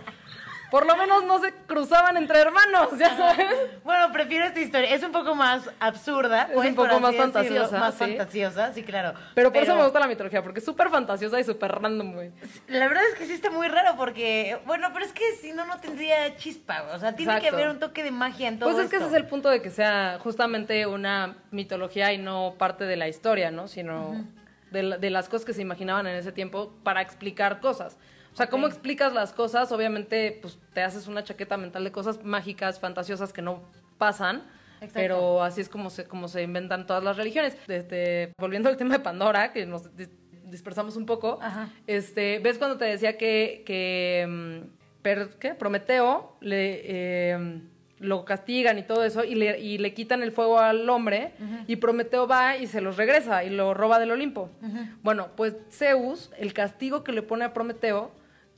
Speaker 1: Por lo menos no se cruzaban entre hermanos, ya sabes.
Speaker 2: Bueno, prefiero esta historia. Es un poco más absurda.
Speaker 1: Es
Speaker 2: pues,
Speaker 1: un poco más
Speaker 2: así decirlo,
Speaker 1: fantasiosa,
Speaker 2: Más
Speaker 1: sí.
Speaker 2: fantasiosa, sí, claro.
Speaker 1: Pero por eso me gusta la mitología, porque es súper fantasiosa y súper random, güey.
Speaker 2: La verdad es que sí está muy raro porque, bueno, pero es que si no, no tendría chispa, o sea, tiene que haber un toque de magia en todo
Speaker 1: Pues es que ese es el punto de que sea justamente una mitología y no parte de la historia, ¿no? Sino de, la- de las cosas que se imaginaban en ese tiempo para explicar cosas. O sea, ¿cómo explicas las cosas? Obviamente, pues te haces una chaqueta mental de cosas mágicas, fantasiosas que no pasan.
Speaker 2: Exacto.
Speaker 1: Pero así es como se, como se inventan todas las religiones. Este, volviendo al tema de Pandora, que nos dis- dispersamos un poco,
Speaker 2: Ajá.
Speaker 1: este, ¿ves cuando te decía que, que mm, per- ¿qué? Prometeo le, eh, lo castigan y todo eso y le, y le quitan el fuego al hombre y Prometeo va y se los regresa y lo roba del Olimpo? Bueno, pues Zeus, el castigo que le pone a Prometeo,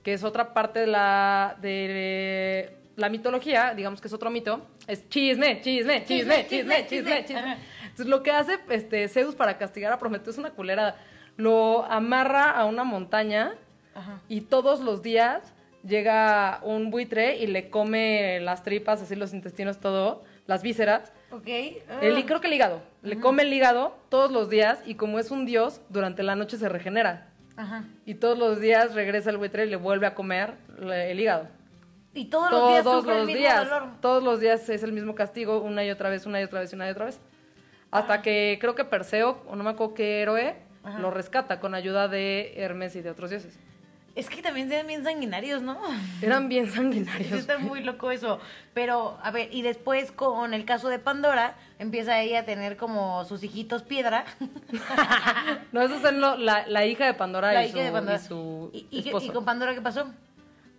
Speaker 1: que es otra parte de la, de la mitología, digamos que es otro mito, es chisme, chisme, chisme, chisme, chisme, chisme. Entonces lo que hace este, Zeus para castigar a Prometeo es una culera. Lo amarra a una montaña
Speaker 2: Ajá.
Speaker 1: y todos los días llega un buitre y le come las tripas, así los intestinos, todo, las vísceras.
Speaker 2: Ok.
Speaker 1: El,
Speaker 2: ah.
Speaker 1: creo que el hígado. Le come el hígado todos los días y como es un dios, durante la noche se regenera.
Speaker 2: Ajá.
Speaker 1: Y todos los días regresa el buitre y le vuelve a comer el hígado.
Speaker 2: Y todos los días
Speaker 1: Todos
Speaker 2: el
Speaker 1: los
Speaker 2: mismo
Speaker 1: días.
Speaker 2: dolor.
Speaker 1: Todos los días es el mismo castigo, una y otra vez, una y otra vez, una y otra vez. Hasta
Speaker 2: Ah.
Speaker 1: que creo que Perseo, o no me acuerdo qué héroe, lo rescata con ayuda de Hermes y de otros dioses.
Speaker 2: Es que también sean bien sanguinarios, ¿no?
Speaker 1: Eran bien sanguinarios.
Speaker 2: Está muy loco eso. Pero, a ver, y después con el caso de Pandora, empieza ella a tener como sus hijitos piedra.
Speaker 1: No, eso es la, la hija de Pandora,
Speaker 2: la
Speaker 1: y,
Speaker 2: hija
Speaker 1: su,
Speaker 2: de Pandora.
Speaker 1: y su
Speaker 2: ¿Y, y-
Speaker 1: esposo.
Speaker 2: y con Pandora qué pasó?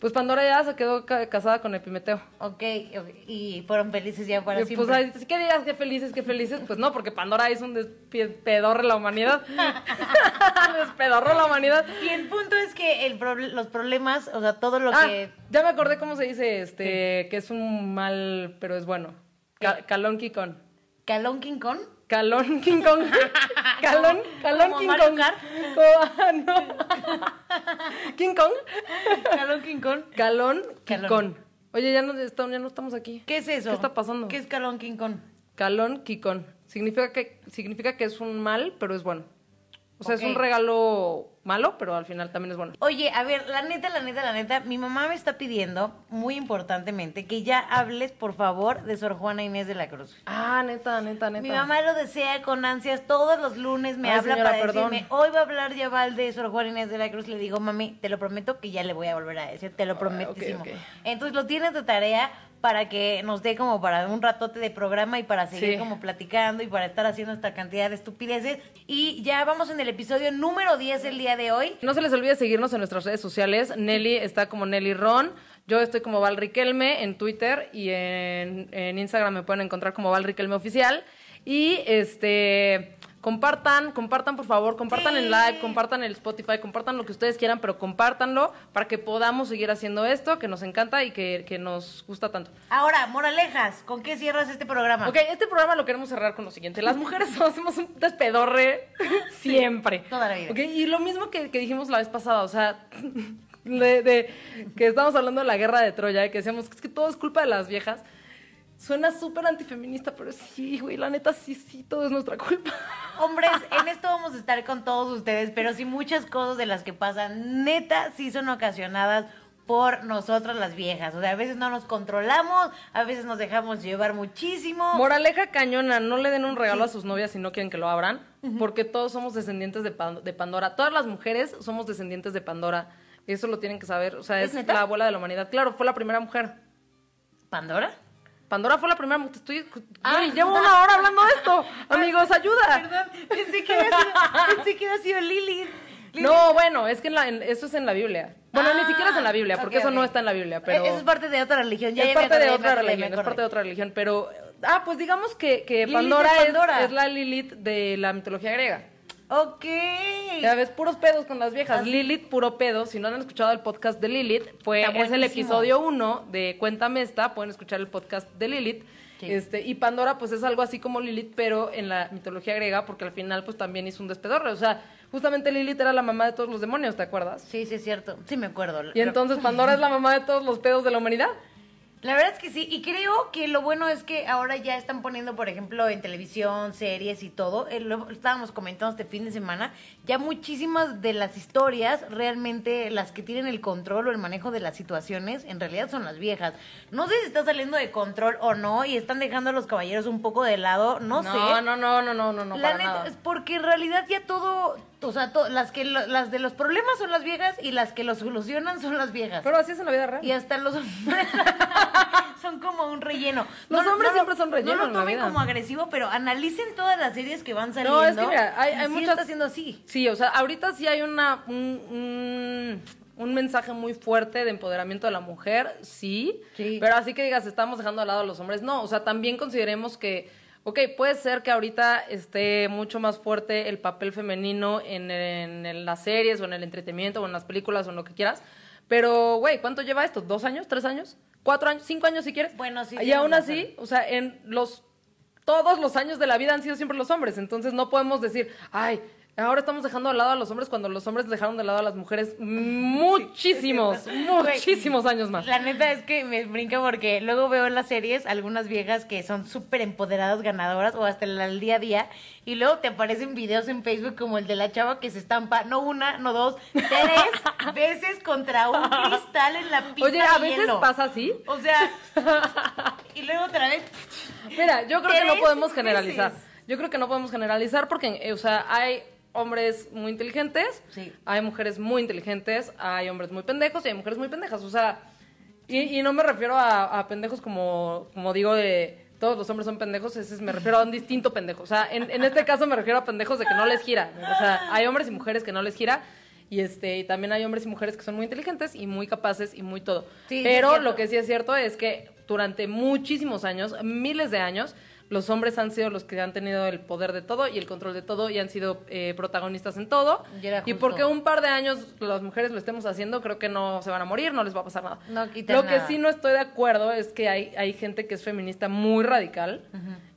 Speaker 1: Pues Pandora ya se quedó ca- casada con Epimeteo.
Speaker 2: Ok, ok, y fueron felices ya para
Speaker 1: Y,
Speaker 2: siempre.
Speaker 1: pues ay, que digas que felices, que felices, pues no, porque Pandora es un despedorro la humanidad. despedorro la humanidad.
Speaker 2: Y el punto es que el proble- los problemas, o sea, todo lo
Speaker 1: Ah,
Speaker 2: que...
Speaker 1: ya me acordé cómo se dice, este, que es un mal, pero es bueno. Calón King Kong.
Speaker 2: ¿Calón?
Speaker 1: Calón King Kong. Calón, calón
Speaker 2: ¿Como
Speaker 1: King
Speaker 2: Mario
Speaker 1: Kong. Como- ah, no. King Kong.
Speaker 2: ¿Calón King Kong?
Speaker 1: Calón King. Kong. Oye, ya no, estamos, ya no estamos aquí.
Speaker 2: ¿Qué es eso?
Speaker 1: ¿Qué está pasando?
Speaker 2: ¿Qué es Calón King Kong?
Speaker 1: Calón Kikón. Significa que, significa que es un mal, pero es bueno. O sea, es un regalo malo, pero al final también es bueno.
Speaker 2: Oye, a ver, la neta, la neta, la neta, mi mamá me está pidiendo, muy importantemente, que ya hables, por favor, de Sor Juana Inés de la Cruz.
Speaker 1: Ah, neta, neta, neta.
Speaker 2: Mi mamá lo desea con ansias, todos los lunes me
Speaker 1: Ay,
Speaker 2: habla
Speaker 1: señora,
Speaker 2: para
Speaker 1: perdón.
Speaker 2: decirme, hoy va a hablar Yaval de Sor Juana Inés de la Cruz. Le digo, mami, te lo prometo que ya le voy a volver a decir, te lo
Speaker 1: Ah, ok.
Speaker 2: Entonces lo tienes de tarea para que nos dé como para un ratote de programa y para seguir
Speaker 1: Sí.
Speaker 2: como platicando y para estar haciendo esta cantidad de estupideces. Y ya vamos en el episodio número 10 el día de hoy.
Speaker 1: No se les olvide seguirnos en nuestras redes sociales. Nelly está como Nelly Ron. Yo estoy como Val Riquelme en Twitter y en, en Instagram me pueden encontrar como Val Riquelme Oficial. Y este compartan, compartan por favor, compartan
Speaker 2: Sí.
Speaker 1: el live, compartan el Spotify, compartan lo que ustedes quieran, pero compártanlo para que podamos seguir haciendo esto, que nos encanta y que, que nos gusta tanto.
Speaker 2: Ahora, moralejas, ¿con qué cierras este programa?
Speaker 1: Ok, este programa lo queremos cerrar con lo siguiente. Las mujeres hacemos un despedorre siempre.
Speaker 2: toda la vida.
Speaker 1: Ok, y lo mismo que, que dijimos la vez pasada, o sea, de, de que estábamos hablando de la guerra de Troya, y que decíamos que es que todo es culpa de las viejas. Suena súper antifeminista, pero sí, güey, la neta, sí, sí, todo es nuestra culpa.
Speaker 2: Hombres, en esto vamos a estar con todos ustedes, pero sí muchas cosas de las que pasan, neta, sí son ocasionadas por nosotras las viejas. O sea, a veces no nos controlamos, a veces nos dejamos llevar muchísimo.
Speaker 1: Moraleja cañona, no le den un regalo a sus novias si no quieren que lo abran, porque todos somos descendientes de, Pan- de Pandora. Todas las mujeres somos descendientes de Pandora. Eso lo tienen que saber. O sea,
Speaker 2: ¿Es
Speaker 1: es, la abuela de la humanidad. Claro, fue la primera mujer.
Speaker 2: ¿Pandora?
Speaker 1: Pandora fue la primera. Estoy,
Speaker 2: Ah.
Speaker 1: Llevo una hora hablando de esto. Amigos, ayuda.
Speaker 2: Perdón, pensé que había sido, pensé que había sido Lilith. Lilith.
Speaker 1: No, bueno, es que en la- en- eso es en la Biblia. Bueno, ni
Speaker 2: Ah,
Speaker 1: siquiera es en la Biblia, porque
Speaker 2: ok,
Speaker 1: eso no está en la Biblia, pero...
Speaker 2: Eh, Eso es parte de otra religión. Ya,
Speaker 1: es parte de otra religión, es parte de otra religión, pero... Ah, pues digamos que, que es-
Speaker 2: Pandora.
Speaker 1: Es, la Lilith de la mitología griega.
Speaker 2: Ok.
Speaker 1: Ya ves, puros pedos con las viejas.
Speaker 2: Así.
Speaker 1: Lilith, puro pedo. Si no han escuchado el podcast de Lilith, fue, es el episodio 1 de Cuéntame esta. Pueden escuchar el podcast de Lilith.
Speaker 2: Sí.
Speaker 1: Este, y Pandora, pues es algo así como Lilith, pero en la mitología griega, porque al final, pues también hizo un despedorre. O sea, justamente Lilith era la mamá de todos los demonios, ¿te acuerdas?
Speaker 2: Sí, sí, es cierto. Sí, me acuerdo.
Speaker 1: Y entonces Pandora es la mamá de todos los pedos de la humanidad.
Speaker 2: La verdad es que sí, y creo que lo bueno es que ahora ya están poniendo, por ejemplo, en televisión, series y todo, eh, lo estábamos comentando este fin de semana, ya muchísimas de las historias, realmente las que tienen el control o el manejo de las situaciones, en realidad son las viejas. No sé si está saliendo de control o no, y están dejando a los caballeros un poco de lado, no, sé.
Speaker 1: no, no, no, no, no, no, no,
Speaker 2: la
Speaker 1: para
Speaker 2: neta,
Speaker 1: nada.
Speaker 2: es porque en realidad ya todo, o sea, to- las que lo- las de los problemas son las viejas y las que los solucionan son las viejas.
Speaker 1: Pero así es en la vida real.
Speaker 2: Y hasta los hombres son como un relleno.
Speaker 1: Los hombres siempre son relleno
Speaker 2: No lo tomen como agresivo, pero analicen todas las series que van saliendo.
Speaker 1: No, es que mira, hay, hay
Speaker 2: sí
Speaker 1: muchas...
Speaker 2: está siendo así.
Speaker 1: Sí, o sea, ahorita sí hay una, un, un, un mensaje muy fuerte de empoderamiento de la mujer, sí,
Speaker 2: Sí.
Speaker 1: pero así que digas, estamos dejando de lado a los hombres, no, o sea, también consideremos que, ok, puede ser que ahorita esté mucho más fuerte el papel femenino en, en- en las series o en el entretenimiento o en las películas o en lo que quieras, pero, güey, ¿cuánto lleva esto? ¿Dos años? ¿Tres años? ¿Cuatro años? ¿Cinco años si quieres?
Speaker 2: Bueno, sí,
Speaker 1: Y aún así, o sea, en los todos los años de la vida han sido siempre los hombres. Entonces no podemos decir, ay, ahora estamos dejando de lado a los hombres cuando los hombres dejaron de lado a las mujeres muchísimos, muchísimos años más.
Speaker 2: La neta es que me brinca porque luego veo en las series algunas viejas que son súper empoderadas, ganadoras, o hasta el, día a día, y luego te aparecen videos en Facebook como el de la chava que se estampa, no una, no dos, tres veces contra un cristal en la pista
Speaker 1: Oye, a
Speaker 2: de
Speaker 1: veces
Speaker 2: hielo.
Speaker 1: pasa así.
Speaker 2: O sea, y luego otra vez.
Speaker 1: Mira, yo creo que no podemos generalizar.
Speaker 2: veces.
Speaker 1: Yo creo que no podemos generalizar porque, eh, o sea, hay hombres muy inteligentes,
Speaker 2: Sí.
Speaker 1: hay mujeres muy inteligentes, hay hombres muy pendejos y hay mujeres muy pendejas. O sea, y, y no me refiero a, a pendejos como, como digo de todos los hombres son pendejos, ese es- me refiero a un distinto pendejo. O sea, en, en este caso me refiero a pendejos de que no les gira. O sea, hay hombres y mujeres que no les gira. Y este, y también hay hombres y mujeres que son muy inteligentes y muy capaces y muy todo.
Speaker 2: Sí,
Speaker 1: Pero lo que sí es cierto es que durante muchísimos años, miles de años, los hombres han sido los que han tenido el poder de todo y el control de todo y han sido eh, protagonistas en todo.
Speaker 2: Y
Speaker 1: porque un par de años las mujeres lo estemos haciendo, creo que no se van a morir, no les va a pasar nada.
Speaker 2: No
Speaker 1: Lo
Speaker 2: nada.
Speaker 1: que sí no estoy de acuerdo es que hay, hay gente que es feminista muy radical.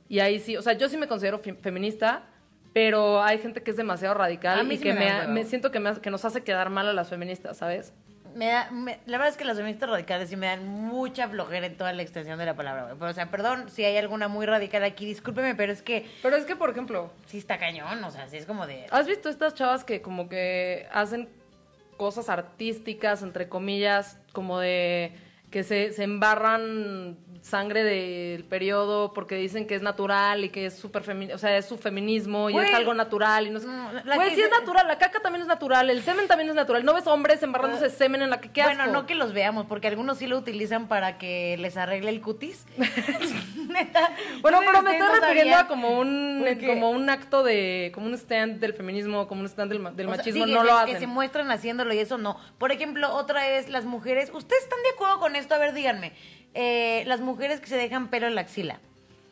Speaker 1: Y ahí sí, o sea, yo sí me considero fe- feminista, pero hay gente que es demasiado radical
Speaker 2: A mí
Speaker 1: y
Speaker 2: sí
Speaker 1: que
Speaker 2: me
Speaker 1: me, siento que, me que nos hace quedar mal a las feministas, ¿sabes?
Speaker 2: Me da, me- la verdad es que las feministas radicales sí me dan mucha flojera en toda la extensión de la palabra, güey. Pero, o sea, perdón si hay alguna muy radical aquí, discúlpeme, pero es que
Speaker 1: Pero es que, por ejemplo,
Speaker 2: sí está cañón, o sea, sí es como de...
Speaker 1: ¿Has visto estas chavas que como que hacen cosas artísticas, entre comillas, como de que se, se embarran sangre del periodo porque dicen que es natural y que es súper feminista, o sea, es su feminismo y es algo natural y no sé.
Speaker 2: No, la- que
Speaker 1: sí es natural, la caca también es natural, el semen también es natural. ¿No ves hombres embarrándose semen en la que qué
Speaker 2: Bueno, no que los veamos, porque algunos sí lo utilizan para que les arregle el cutis. Neta.
Speaker 1: Bueno, pero me estoy
Speaker 2: no
Speaker 1: refiriendo
Speaker 2: sabía.
Speaker 1: a como un, como un acto de, como un stand del feminismo, como un stand del, del
Speaker 2: O sea,
Speaker 1: machismo,
Speaker 2: sí, que
Speaker 1: no
Speaker 2: se-
Speaker 1: lo
Speaker 2: Que se
Speaker 1: hacen.
Speaker 2: muestran haciéndolo y eso no. Por ejemplo, otra vez las mujeres. ¿Ustedes están de acuerdo con esto? A ver, díganme. Eh, las mujeres que se dejan pelo en la axila.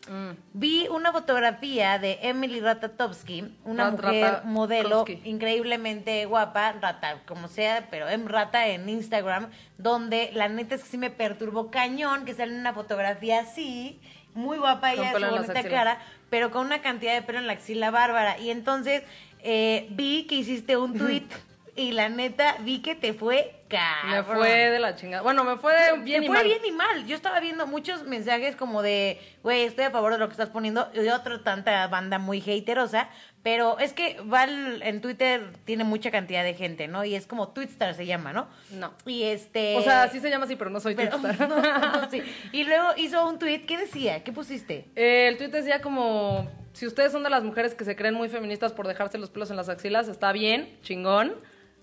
Speaker 1: Mm.
Speaker 2: Vi una fotografía de Emily Ratatowski, una
Speaker 1: Rat-
Speaker 2: mujer
Speaker 1: Rata-
Speaker 2: modelo increíblemente guapa, rata, como sea, pero en rata en Instagram, donde la neta es que sí me perturbó cañón, que sale una fotografía así, muy guapa ella, su bonita cara, pero con una cantidad de pelo en la axila bárbara. Y entonces eh, vi que hiciste un tweet y la neta vi que te fue
Speaker 1: Me
Speaker 2: cabrón.
Speaker 1: fue de la chingada. Bueno, me fue de bien
Speaker 2: Te
Speaker 1: y
Speaker 2: fue
Speaker 1: mal.
Speaker 2: bien y mal. Yo estaba viendo muchos mensajes como de, güey, estoy a favor de lo que estás poniendo, y otro tanta banda muy haterosa, pero es que Val en Twitter tiene mucha cantidad de gente, ¿no? Y es como Twitstar se llama, ¿no?
Speaker 1: No.
Speaker 2: Y este...
Speaker 1: O sea, sí se llama así, pero no soy
Speaker 2: pero-
Speaker 1: twitstar.
Speaker 2: no, no, sí. Y luego hizo un tweet, ¿qué decía? ¿Qué pusiste?
Speaker 1: Eh, el tweet decía como, si ustedes son de las mujeres que se creen muy feministas por dejarse los pelos en las axilas, está bien, chingón,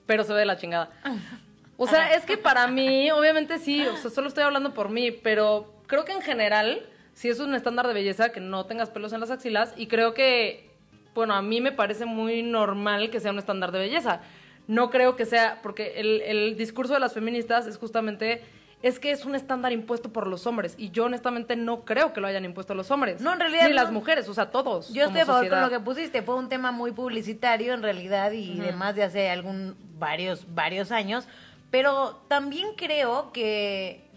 Speaker 1: pero se ve de la chingada. O sea, es que para mí, obviamente sí, o sea, solo estoy hablando por mí, pero creo que en general, sí es un estándar de belleza que no tengas pelos en las axilas y creo que, bueno, a mí me parece muy normal que sea un estándar de belleza. No creo que sea, porque el, el discurso de las feministas es justamente, es que es un estándar impuesto por los hombres y yo honestamente no creo que lo hayan impuesto los hombres.
Speaker 2: No, en realidad
Speaker 1: Ni las mujeres, o sea, todos.
Speaker 2: Yo estoy a favor con lo que pusiste. Fue un tema muy publicitario en realidad y demás de hace algún varios varios años, pero también creo que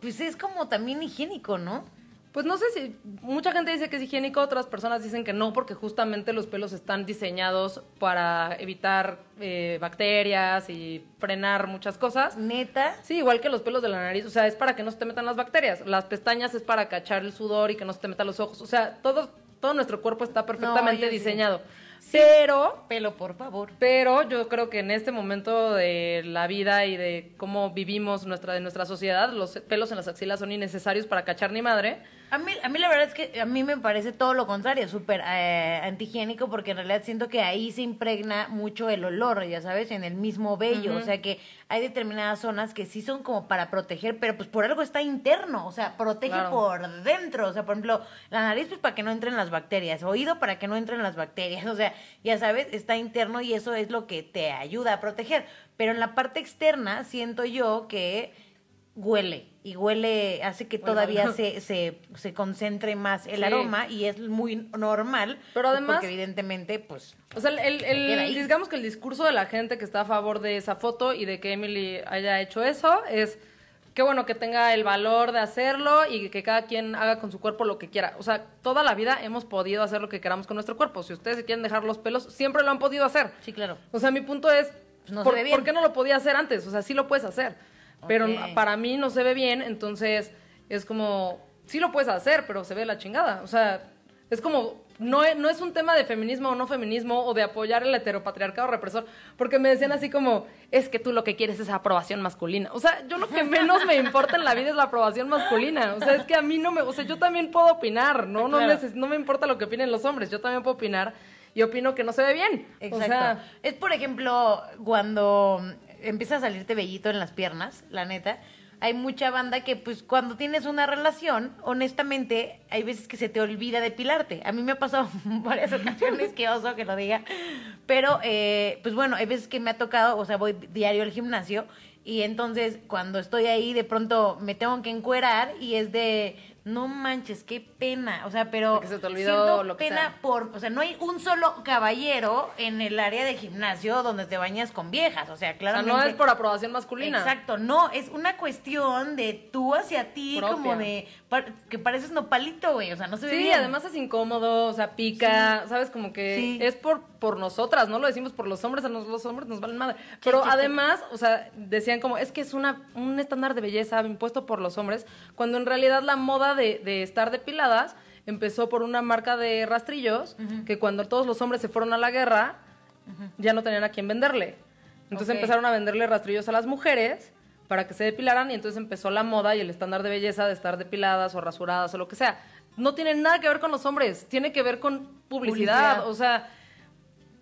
Speaker 2: pues es como también higiénico, ¿no?
Speaker 1: Pues no sé si mucha gente dice que es higiénico, otras personas dicen que no, porque justamente los pelos están diseñados para evitar eh, bacterias y frenar muchas cosas.
Speaker 2: Neta.
Speaker 1: Sí, igual que los pelos de la nariz, o sea, es para que no se te metan las bacterias. Las pestañas es para cachar el sudor y que no se te metan los ojos. O sea, todo, todo nuestro cuerpo está perfectamente
Speaker 2: sí.
Speaker 1: diseñado. Pero
Speaker 2: Pelo, por favor.
Speaker 1: pero yo creo que en este momento de la vida y de cómo vivimos nuestra, de nuestra sociedad, los pelos en las axilas son innecesarios para cachar ni madre.
Speaker 2: A mí, a mí la verdad es que a mí me parece todo lo contrario, súper eh, antihigiénico, porque en realidad siento que ahí se impregna mucho el olor, ya sabes, en el mismo vello. O sea que hay determinadas zonas que sí son como para proteger, pero pues por algo está interno, o sea, protege
Speaker 1: Claro.
Speaker 2: por dentro. O sea, por ejemplo, la nariz pues para que no entren las bacterias, oído para que no entren las bacterias. O sea, ya sabes, está interno y eso es lo que te ayuda a proteger. Pero en la parte externa siento yo que huele y huele, hace que todavía se, se, se concentre más el
Speaker 1: Sí.
Speaker 2: aroma y es muy normal.
Speaker 1: Pero además-
Speaker 2: Porque evidentemente, pues...
Speaker 1: O sea, el, digamos que el discurso de la gente que está a favor de esa foto y de que Emily haya hecho eso es qué bueno que tenga el valor de hacerlo y que cada quien haga con su cuerpo lo que quiera. O sea, toda la vida hemos podido hacer lo que queramos con nuestro cuerpo. Si ustedes se quieren dejar los pelos, siempre lo han podido hacer.
Speaker 2: Sí, claro.
Speaker 1: O sea, mi punto es,
Speaker 2: Pues no
Speaker 1: ¿por, por qué no lo podía hacer antes? O sea, sí lo puedes hacer. Pero para mí no se ve bien, entonces es como, sí lo puedes hacer, pero se ve la chingada. O sea, es como, no, no es un tema de feminismo o no feminismo o de apoyar el heteropatriarcado represor, porque me decían así como, es que tú lo que quieres es aprobación masculina. O sea, yo lo que menos me importa en la vida es la aprobación masculina. O sea, es que a mí no me, o sea, yo también puedo opinar, ¿no? No,
Speaker 2: Claro.
Speaker 1: no me importa lo que opinen los hombres, yo también puedo opinar. y opino que no se ve bien.
Speaker 2: Exacto.
Speaker 1: O sea,
Speaker 2: es, por ejemplo, cuando empieza a salirte vellito en las piernas, la neta. Hay mucha banda que, pues, cuando tienes una relación, honestamente, hay veces que se te olvida depilarte. A mí me ha pasado varias ocasiones, que oso que lo diga. Pero, eh, pues bueno, hay veces que me ha tocado, o sea, voy diario al gimnasio y entonces cuando estoy ahí, de pronto me tengo que encuerar y es de, no manches, qué pena. O sea, pero.
Speaker 1: De que se te olvidó lo que
Speaker 2: pena
Speaker 1: sea.
Speaker 2: por. O sea, no hay un solo caballero en el área de gimnasio donde te bañas con viejas. O sea,
Speaker 1: o sea, no es por aprobación masculina.
Speaker 2: Exacto, no, es una cuestión de tú hacia ti,
Speaker 1: Propia.
Speaker 2: como de que pareces nopalito, güey, o sea, no se ve
Speaker 1: Sí,
Speaker 2: bien.
Speaker 1: además es incómodo, o sea, pica, ¿sabes? Como que
Speaker 2: Sí.
Speaker 1: es por, por nosotras, no lo decimos por los hombres, a nos- los hombres nos valen madre. Pero además, o sea, decían como, es que es una, un estándar de belleza impuesto por los hombres, cuando en realidad la moda de, de estar depiladas empezó por una marca de rastrillos, que cuando todos los hombres se fueron a la guerra, ya no tenían a quién venderle. Entonces empezaron a venderle rastrillos a las mujeres para que se depilaran y entonces empezó la moda y el estándar de belleza de estar depiladas o rasuradas o lo que sea. No tiene nada que ver con los hombres, tiene que ver con publicidad,
Speaker 2: Publicidad.
Speaker 1: o sea,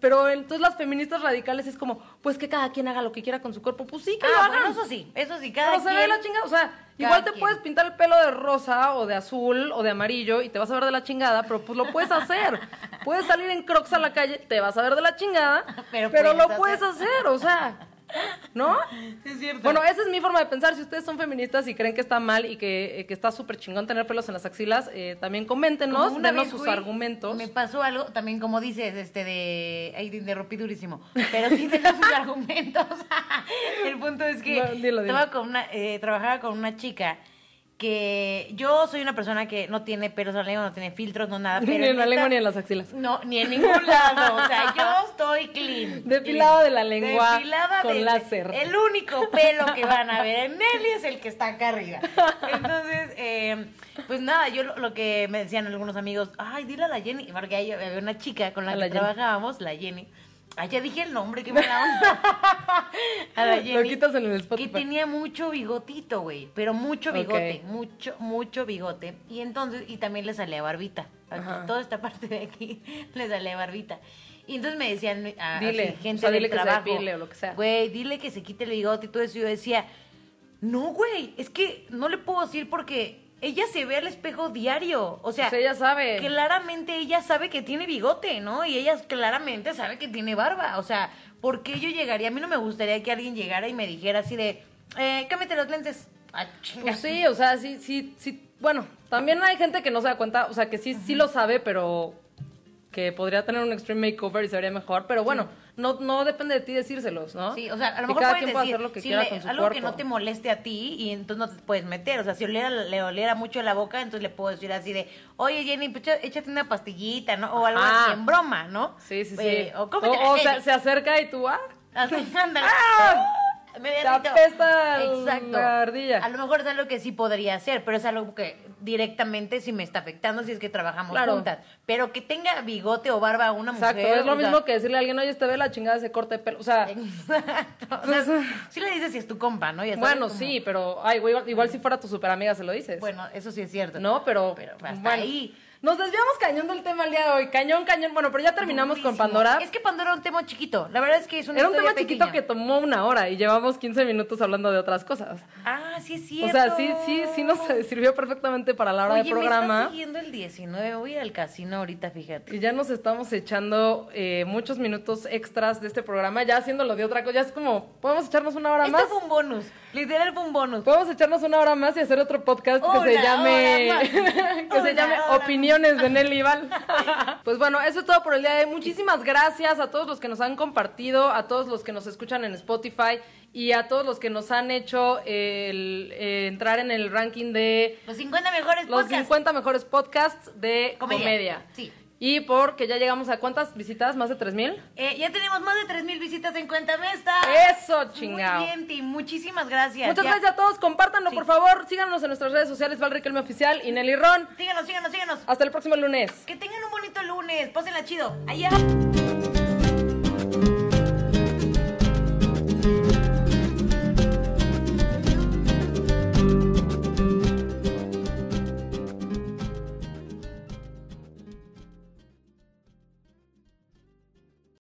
Speaker 1: pero entonces las feministas radicales es como, pues que cada quien haga lo que quiera con su cuerpo, pues sí que lo
Speaker 2: Ah,
Speaker 1: hagan.
Speaker 2: bueno, eso sí, eso sí, cada
Speaker 1: Pero se ve
Speaker 2: quien-
Speaker 1: la chingada, o sea, igual te
Speaker 2: quien.
Speaker 1: puedes pintar el pelo de rosa o de azul o de amarillo y te vas a ver de la chingada, pero pues lo puedes hacer. puedes salir en crocs a la calle, te vas a ver de la chingada,
Speaker 2: Pero
Speaker 1: pero,
Speaker 2: puedes
Speaker 1: lo puedes hacer, o sea, ¿no?
Speaker 2: Es cierto.
Speaker 1: Bueno, esa es mi forma de pensar. Si ustedes son feministas y creen que está mal y que, eh, que está súper chingón tener pelos en las axilas, eh, también coméntenos,
Speaker 2: una
Speaker 1: denos
Speaker 2: vez,
Speaker 1: sus
Speaker 2: güey,
Speaker 1: argumentos.
Speaker 2: Me pasó algo, también como dices, este de. Ahí te interrumpí durísimo. Pero sí denos sus argumentos. El punto es que
Speaker 1: No, dilo, dilo.
Speaker 2: estaba con una, eh, trabajaba con una chica que yo soy una persona que no tiene pelos en la lengua, no tiene filtros, no nada. Pero
Speaker 1: ni en la lengua ni en las axilas.
Speaker 2: No, ni en ningún lado. O sea, yo estoy clean.
Speaker 1: Depilada
Speaker 2: Clean.
Speaker 1: de la lengua
Speaker 2: Depilada
Speaker 1: con
Speaker 2: de-
Speaker 1: láser.
Speaker 2: El único pelo que van a ver en Nelly es el que está acá arriba. Entonces, eh, pues nada, yo lo, lo que me decían algunos amigos, ay, dile a la Jenny, porque ahí había una chica con la
Speaker 1: A
Speaker 2: que
Speaker 1: la Jenny.
Speaker 2: trabajábamos, la Jenny. Ah, ya dije el nombre, que me da onda. A la
Speaker 1: Lo
Speaker 2: Jenny.
Speaker 1: quitas en el
Speaker 2: Que
Speaker 1: Spotify.
Speaker 2: tenía mucho bigotito, güey. Pero mucho bigote. Mucho, mucho bigote. Y entonces, y también le salía barbita. Aquí, toda esta parte de aquí le salía barbita. Y entonces me decían, ah,
Speaker 1: Dile,
Speaker 2: así, gente
Speaker 1: o sea,
Speaker 2: del
Speaker 1: dile que
Speaker 2: trabajo,
Speaker 1: o lo que sea.
Speaker 2: Güey, dile que se quite el bigote y todo eso. Y yo decía, no, güey, es que no le puedo decir porque ella se ve al espejo diario. O sea,
Speaker 1: Pues ella sabe.
Speaker 2: claramente ella sabe que tiene bigote, ¿no? Y ella claramente sabe que tiene barba. O sea, ¿por qué yo llegaría? A mí no me gustaría que alguien llegara y me dijera así de, eh, cámbiate los lentes. Ah.
Speaker 1: Pues sí, o sea, sí, sí, sí. Bueno, también hay gente que no se da cuenta, o sea, que sí, sí lo sabe, pero que podría tener un extreme makeover y se vería mejor. Pero bueno, no, no depende de ti decírselos, ¿no?
Speaker 2: Sí, o sea, a lo mejor
Speaker 1: cada
Speaker 2: puedes decir
Speaker 1: hacer lo que
Speaker 2: si
Speaker 1: quiera
Speaker 2: le-
Speaker 1: con su
Speaker 2: algo
Speaker 1: cuerpo.
Speaker 2: que no te moleste a ti y entonces no te puedes meter. O sea, si oliera, le oliera mucho la boca, entonces le puedo decir así de, oye Jenny, pues échate una pastillita, ¿no? O algo
Speaker 1: Ajá.
Speaker 2: así en broma, ¿no?
Speaker 1: Sí, sí, sí.
Speaker 2: Eh, o
Speaker 1: o se, se acerca y tú, ah,
Speaker 2: Así, ándale.
Speaker 1: ¡Ah!
Speaker 2: Me derrito. Exacto.
Speaker 1: la ardilla.
Speaker 2: A lo mejor es algo que sí podría hacer, pero es algo que directamente sí me está afectando si es que trabajamos
Speaker 1: Claro.
Speaker 2: juntas. Pero que tenga bigote o barba una mujer.
Speaker 1: exacto. Es lo
Speaker 2: sea,
Speaker 1: mismo que decirle a alguien, oye, te ve la chingada ese corte de pelo. O sea,
Speaker 2: Exacto. O sea, sí le dices si es tu compa, ¿no? Ya sabes,
Speaker 1: bueno,
Speaker 2: como-
Speaker 1: sí, pero ay, güey, igual, igual si fuera tu super amiga se lo dices.
Speaker 2: Bueno, eso sí es cierto.
Speaker 1: No, pero,
Speaker 2: Pero hasta
Speaker 1: bueno.
Speaker 2: ahí.
Speaker 1: Nos desviamos cañón del tema el día de hoy. Cañón, cañón. Bueno, pero ya terminamos con. Pandora.
Speaker 2: Es que Pandora era un tema chiquito. La verdad es que es una
Speaker 1: Era un tema chiquito que tomó una hora y llevamos 15 minutos hablando de otras cosas.
Speaker 2: Ah, sí es
Speaker 1: O sea, sí, sí, sí nos sirvió perfectamente para la hora
Speaker 2: Oye,
Speaker 1: de programa.
Speaker 2: me está siguiendo el 19. Voy a ir al casino ahorita, fíjate.
Speaker 1: Y ya nos estamos echando eh, muchos minutos extras de este programa, ya haciéndolo de otra cosa. Ya es como, podemos echarnos una hora
Speaker 2: Esto
Speaker 1: más.
Speaker 2: fue un bonus. Literal fue un bonus.
Speaker 1: Podemos echarnos una hora más y hacer otro podcast que se llame, que se llame
Speaker 2: hora
Speaker 1: Opiniones de Nelly Val. pues bueno, eso es todo por el día de hoy. Muchísimas gracias a todos los que nos han compartido, a todos los que nos escuchan en Spotify y a todos los que nos han hecho el, eh, entrar en el ranking de
Speaker 2: Los 50 mejores
Speaker 1: los
Speaker 2: podcasts.
Speaker 1: 50 mejores podcasts de
Speaker 2: Comedia.
Speaker 1: comedia.
Speaker 2: Sí.
Speaker 1: Y porque ya llegamos a cuántas visitas, más de 3000.
Speaker 2: Eh, ya tenemos más de 3.000 visitas en Cuenta Mesta.
Speaker 1: Eso, chingao.
Speaker 2: Muy bien, Tim. Muchísimas gracias.
Speaker 1: Muchas
Speaker 2: Ya.
Speaker 1: gracias a todos, compártanlo
Speaker 2: Sí.
Speaker 1: por favor, síganos en nuestras redes sociales, Val Riquelme Oficial y Nelly Ron.
Speaker 2: Síganos, síganos, síganos.
Speaker 1: Hasta el próximo lunes.
Speaker 2: Que tengan un bonito lunes. Pásenla chido. Allá.